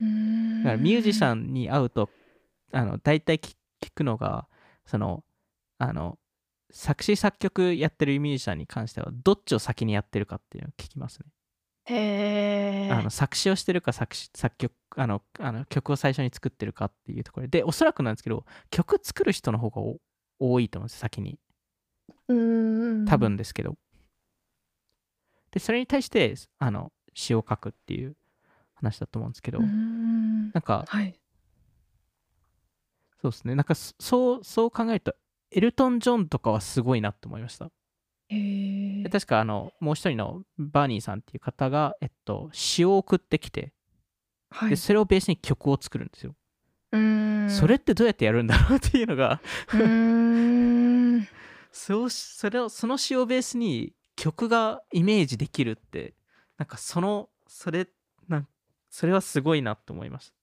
Speaker 1: うん。
Speaker 2: だからミュージシ
Speaker 1: ン
Speaker 2: ャンに会うとあの大体聞聞くのがそのあの作詞作曲やってるミュージシャンに関してはどっちを先にやってるかっていうのを聞きますね。
Speaker 1: へえ
Speaker 2: あの作詞をしてるか作詞作曲あのあの曲を最初に作ってるかっていうところで。でおそらくなんですけど曲作る人の方がお多いと思うんです先に。
Speaker 1: うん
Speaker 2: 多分ですけど。でそれに対してあの詩を書くっていう話だと思うんですけど、
Speaker 1: うん
Speaker 2: なんか
Speaker 1: はい。
Speaker 2: そうですね。なんかそそう、そう考えると、エルトン・ジョンとかはすごいなって思いました。確か、あの、もう一人のバーニーさんっていう方が、えっと、詩を送ってきて、
Speaker 1: はい
Speaker 2: で、それをベースに曲を作るんですよ。
Speaker 1: うん
Speaker 2: それってどうやってやるんだろうっていうのが、
Speaker 1: うん
Speaker 2: そそれを、その詩をベースに曲がイメージできるって、なんかその、それ、なんそれはすごいなって思いました。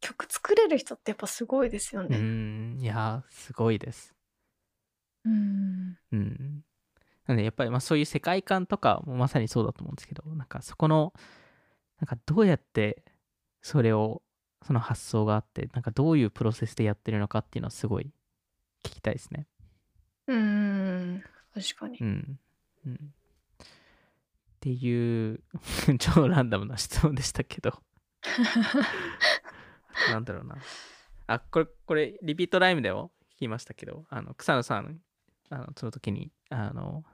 Speaker 1: 曲作れる人ってやっぱすごいですよね。
Speaker 2: ん、いやー、すごいです。
Speaker 1: うん
Speaker 2: うん。なんでやっぱりまあそういう世界観とかもまさにそうだと思うんですけど、なんかそこの、なんかどうやってそれを、その発想があって、なんかどういうプロセスでやってるのかっていうのはすごい聞きたいですね。
Speaker 1: うん確かに
Speaker 2: う。ん。うん。っていう、超ランダムな質問でしたけど。なんだろうな。あ、これ、これ、リピートライムでも聞きましたけど、あの、草野さん、あの、その時に、あの、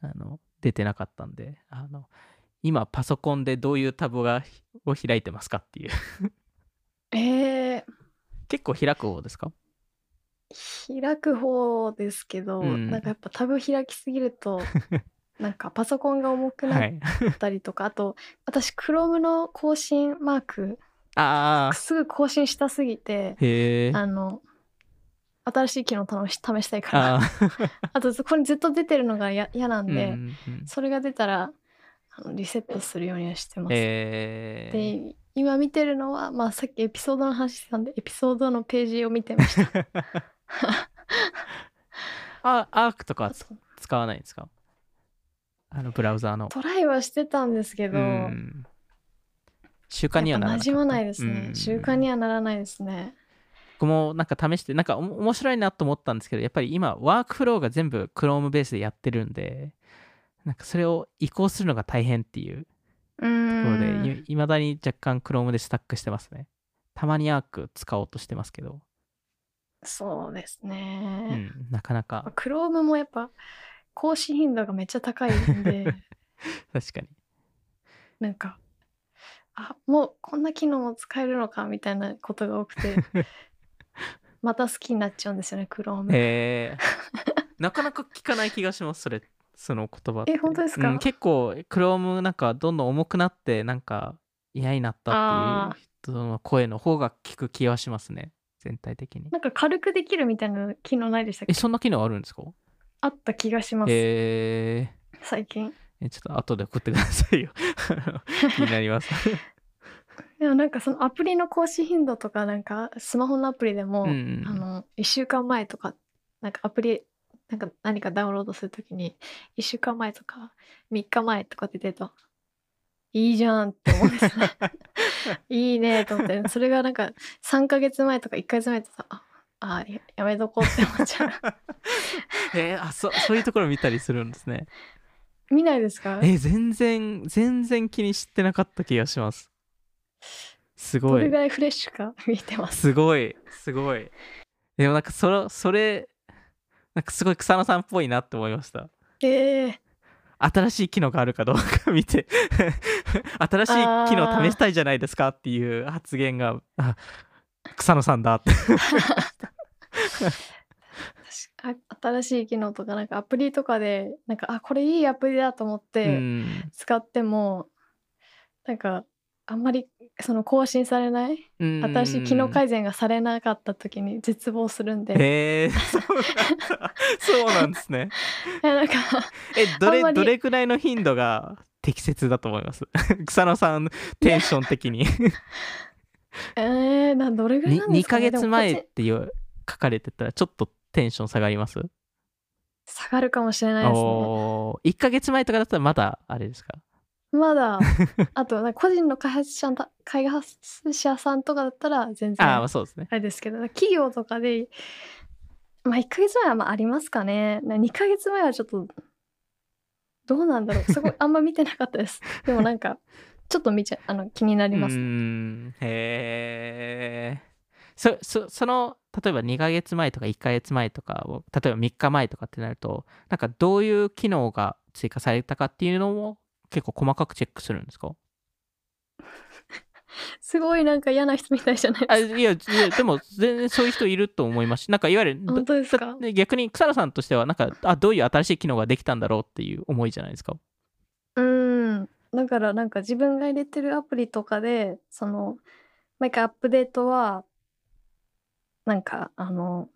Speaker 2: あの、出てなかったんで、あの、今、パソコンでどういうタブがを開いてますかっていう。
Speaker 1: えー、
Speaker 2: 結構開く方ですか？
Speaker 1: 開く方ですけど、
Speaker 2: うん
Speaker 1: なんかやっぱタブ開きすぎると なんかパソコンが重くなっ
Speaker 2: はい。
Speaker 1: たりとか、あと私 Chrome の更新マーク
Speaker 2: ああ、
Speaker 1: すぐ更新したすぎて。あの新しい機能試し試したいから
Speaker 2: あ
Speaker 1: あとここにずっと出てるのがや嫌なん
Speaker 2: ー
Speaker 1: で、
Speaker 2: うんうん
Speaker 1: それが出たらあのリセットするようにはしてます。
Speaker 2: えー、
Speaker 1: で今見てるのは、まあさっきエピソードの話したんで、エピソードのページを見てました。
Speaker 2: あアークとか使わないんですか？あのブラウザーの。
Speaker 1: トライはしてたんですけど、
Speaker 2: うん習慣にはならなかった
Speaker 1: やっぱ馴染まないですね。
Speaker 2: うん
Speaker 1: 習慣にはならないですね。
Speaker 2: 僕もなんか試してなんか面白いなと思ったんですけどやっぱり今ワークフローが全部 Chrome ベースでやってるんでなんかそれを移行するのが大変っていう
Speaker 1: う
Speaker 2: ところ。でいまだに若干 Chrome でスタックしてますね。たまにアーク使おうとしてますけど、
Speaker 1: そうです
Speaker 2: う
Speaker 1: ね。
Speaker 2: ん、なかなか。
Speaker 1: クロームもやっぱ更新頻度がめっちゃ高いんで、
Speaker 2: 確かに。
Speaker 1: なんか、あ、もうこんな機能も使えるのかみたいなことが多くて、また好きになっちゃうんですよね、クローム。
Speaker 2: えー、なかなか聞かない気がしますそれその言葉
Speaker 1: え本当ですか？
Speaker 2: うん、結構 Chrome なんかどんどん重くなってなんか嫌になったっていう人の声の方が聞く気はしますね。全体的に。
Speaker 1: なんか軽くできるみたいな機能ないでしたっ
Speaker 2: え
Speaker 1: け
Speaker 2: そんな機能あるんですか？
Speaker 1: あった気がします、
Speaker 2: え
Speaker 1: 最近。
Speaker 2: ー、えちょっと後で送ってくださいよ。気になります
Speaker 1: でもなんかそのアプリの更新頻度とかなんかスマホのアプリでも、
Speaker 2: うん
Speaker 1: あの1週間前とかなんかアプリなんか何かダウンロードするときに1週間前とか3日前とかって出るといいじゃんって思うんですねいいねと思ってそれがなんか3ヶ月前とか1ヶ月前とかああややめとこうって思っちゃう。
Speaker 2: えー、あそそういうところ見たりするんですね。
Speaker 1: 見ないですか？
Speaker 2: え全然全然気にしてなかった気がしますす
Speaker 1: ど
Speaker 2: ごい。
Speaker 1: れぐらいフレッシュか見てます？
Speaker 2: すごい。すごい。でもなんかそれそれなんかすごい草野さんっぽいなって思いました。
Speaker 1: ええ
Speaker 2: 新しい機能があるかどうか見て。新しい機能試したいじゃないですかっていう発言があ草野さんだって。
Speaker 1: あ新しい機能とかなんかアプリとかでなんかあこれいいアプリだと思っ
Speaker 2: う
Speaker 1: て
Speaker 2: ん。
Speaker 1: 使っても、なんかあんまりその更新されない？
Speaker 2: うん
Speaker 1: 新しい機能改善がされなかった時に絶望するんで、
Speaker 2: へえ。そうそうなんですね。
Speaker 1: いやなんか
Speaker 2: えどれどれぐらいの頻度が適切だと思います？草野さんテンション的に。
Speaker 1: えー、などれぐらい
Speaker 2: に2
Speaker 1: なんですか、ね、
Speaker 2: ヶ月前っていう書かれてたらちょっとテンション下がります？
Speaker 1: 下がるかもしれないですね。
Speaker 2: おー1ヶ月前とかだったらまだあれですか？
Speaker 1: まだ あと個人の開発者た開発者さんとかだったら全然
Speaker 2: ああそうですね。
Speaker 1: れですけど企業とかでまあ1ヶ月前はまあありますかね。な2ヶ月前はちょっとどうなんだろう。そこ あんま見てなかったです。でもなんかちょっと見ちゃあの気になります
Speaker 2: うーん。へえそそその例えば2ヶ月前とか1ヶ月前とかを例えば3日前とかってなるとなんかどういう機能が追加されたかっていうのも結構細かくチェックするんですか？
Speaker 1: すごいなんか嫌な人みたいじゃない
Speaker 2: あ
Speaker 1: ですか。
Speaker 2: いやいやでも全然そういう人いると思いますしなんかいわゆる
Speaker 1: 本当ですか？
Speaker 2: で逆に草野さんとしてはなんかあどういう新しい機能ができたんだろうっていう思いじゃないですか？
Speaker 1: うん。だからなんか自分が入れてるアプリとかでその毎回アップデートはなんかあの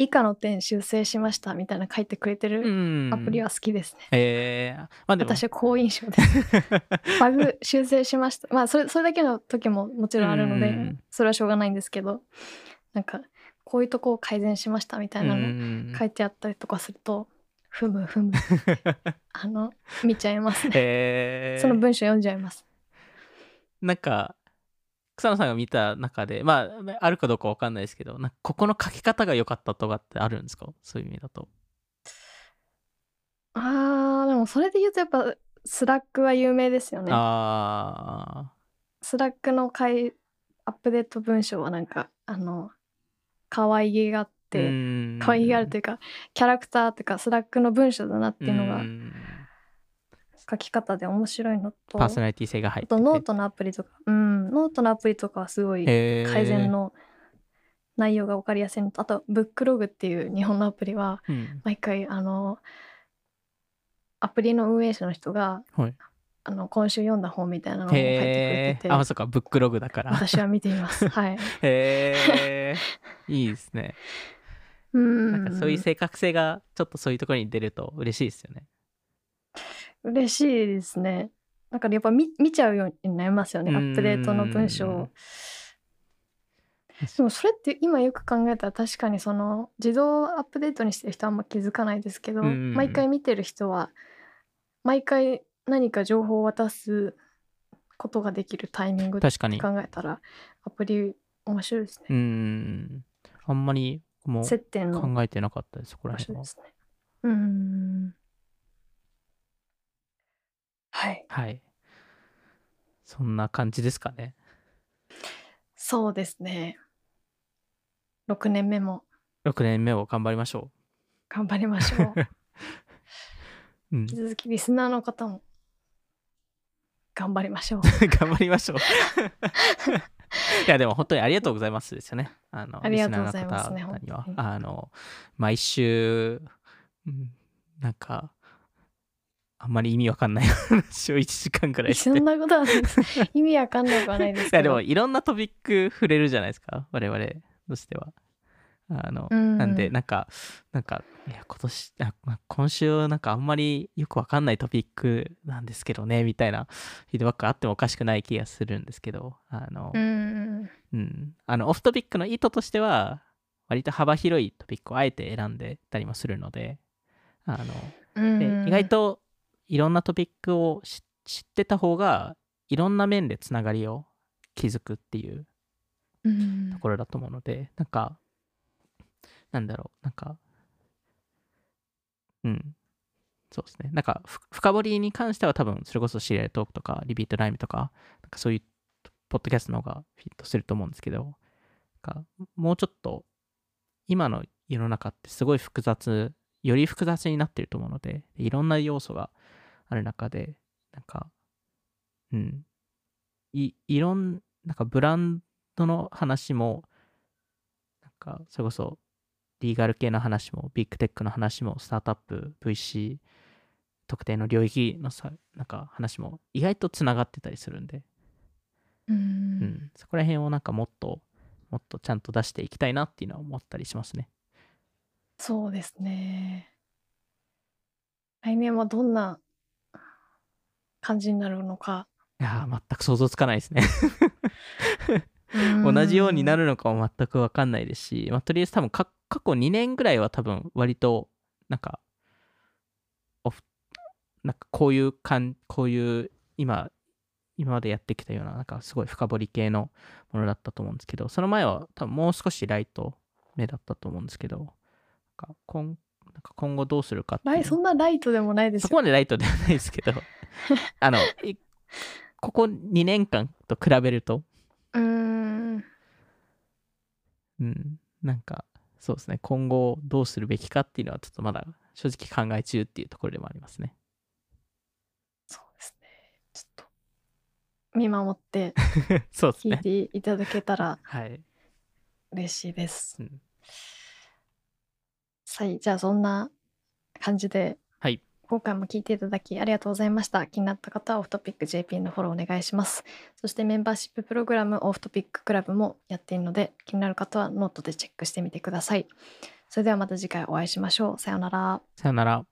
Speaker 1: 以下の点修正しましたみたいな書いてくれて
Speaker 2: う
Speaker 1: る
Speaker 2: ん。
Speaker 1: アプリは好きですね、
Speaker 2: えー、まあ
Speaker 1: 私は好印象です。バグ修正しました。まあそれそれだけの時ももちろんあるので
Speaker 2: うん
Speaker 1: それはしょうがないんですけどなんかこういうとこを改善しましたみたいな
Speaker 2: う
Speaker 1: の
Speaker 2: ん
Speaker 1: 書いてあったりとかするとふむふむ。あの見ちゃいますね。
Speaker 2: えー。
Speaker 1: その文章読んじゃいます。
Speaker 2: なんか草野さんが見た中でまああるかどうかわかんないですけどなんかここの書き方が良かったとかってあるんですか？そういう意味だと。
Speaker 1: あーでもそれで言うとやっぱ Slack は有名ですよね。
Speaker 2: あ
Speaker 1: Slack の回アップデート文章はなんかあの可愛げがあっ
Speaker 2: ー
Speaker 1: て
Speaker 2: うん。
Speaker 1: 可愛げがあるというかキャラクターというか Slack の文章だなっていうのが
Speaker 2: ん
Speaker 1: 書き方で面白いのと
Speaker 2: パーソナリティ性が入
Speaker 1: あ
Speaker 2: ってて。
Speaker 1: とノートのアプリとか。うん。ノートのアプリとかはすごい改善の内容が分かりやすいのとあとブクログっていう日本のアプリは
Speaker 2: うん。
Speaker 1: 毎回あのアプリの運営者の人が
Speaker 2: はい。
Speaker 1: あの今週読んだ本みたいなのを書いてくれ
Speaker 2: へ
Speaker 1: て。て
Speaker 2: あそっか。ブックログだから。
Speaker 1: 私は見ています。はい。
Speaker 2: へえいいですね。
Speaker 1: うん。
Speaker 2: なんかそういう正確性がちょっとそういうところに出ると嬉しいですよね
Speaker 1: 嬉しいですね。だからやっぱ見見ちゃうようになりますよね、
Speaker 2: うん
Speaker 1: アップデートの文章を。でもそれって今よく考えたら確かにその自動アップデートにしてる人はあんま気づかないですけど、
Speaker 2: うん
Speaker 1: 毎回見てる人は毎回何か情報を渡すことができるタイミングって
Speaker 2: 確かに。
Speaker 1: 考えたらアプリ面白いですね。
Speaker 2: うん。あんまりもう
Speaker 1: 接点の
Speaker 2: 考えてなかったです、そこら
Speaker 1: 場所
Speaker 2: 辺は。
Speaker 1: ですね。うーん。はい。
Speaker 2: はい。そんな感じですかね。
Speaker 1: そうですね。6年目も
Speaker 2: 6年目を頑張りましょ
Speaker 1: 頑張りましょう。
Speaker 2: う。うん
Speaker 1: 引き。続きリスナーの方も頑張りましょう。
Speaker 2: 頑張りましょう。いやでも本当にありがとうございますですよね。あの
Speaker 1: ありがとうございますね
Speaker 2: リスナーの方には
Speaker 1: 本当に
Speaker 2: あの毎週、うんなんかあんまり意味わかんない話を1時間くらいして。
Speaker 1: そんなことはないです。意味わかんなくはないです
Speaker 2: でもいろんなトピック触れるじゃないですか我々としては。あの、
Speaker 1: うん
Speaker 2: なんでなんかなんかいや今年今週なんかあんまりよくわかんないトピックなんですけどねみたいなフィードバックあってもおかしくない気がするんですけどあの、
Speaker 1: うん。
Speaker 2: うん、あのオフトピックの意図としては割と幅広いトピックをあえて選んでたりもするのであの
Speaker 1: うん。
Speaker 2: で意外といろんなトピックを知知ってた方がいろんな面でつながりを築くっていう
Speaker 1: うん。
Speaker 2: ところだと思うのでなんかなんだろうなんかうん。そうですね。なんかふ深掘りに関しては多分それこそシリアルトークとかリピートライムとかなんかそういうポッドキャストの方がフィットすると思うんですけどなんかもうちょっと今の世の中ってすごい複雑より複雑になってると思うのでいろんな要素がある中でなんかうんいいろんなんかブランドの話もなんかそれこそリーガル系の話もビッグテックの話もスタートアップ VC 特定の領域のさなんか話も意外とつながってたりするんで、
Speaker 1: う
Speaker 2: うん
Speaker 1: ん。
Speaker 2: そこら辺をなんかもっともっとちゃんと出していきたいなっていうのは思ったりしますね。
Speaker 1: そうですね。来年はどんな感じになるのか。
Speaker 2: いやー全く想像つかないですね。同じようにな
Speaker 1: る。
Speaker 2: るのかも全く分かんないですし、まあ、とりあえず多分か過去2年ぐらいは多分割となんかオフなんかこういうこういう今今までやってきたようななんかすごい深掘り系のものだったと思うんですけどその前は多分もう少しライト目だったと思うんですけどなんか今なんか今後どうするかって
Speaker 1: そんなライトでもないですよ。
Speaker 2: そこまでライトではないですけど あのいここ2年間と比べると
Speaker 1: うーん。
Speaker 2: うん、なんかそうですね今後どうするべきかっていうのはちょっとまだ正直考え中っていうところでもありますね。
Speaker 1: そうですね。ちょっと見守って 聞い
Speaker 2: ね。
Speaker 1: ていただけたら
Speaker 2: はい。
Speaker 1: 嬉しいです。
Speaker 2: うん
Speaker 1: はい、じゃあそんな感じで
Speaker 2: はい。
Speaker 1: 今回も聞いていただきありがとうございました。気になった方はオフトピック JP のフォローお願いします。そしてメンバーシッププログラム Off Topic Club もやっているので気になる方はノートでチェックしてみてください。それではまた次回お会いしましょう。さようなら。
Speaker 2: さよなら。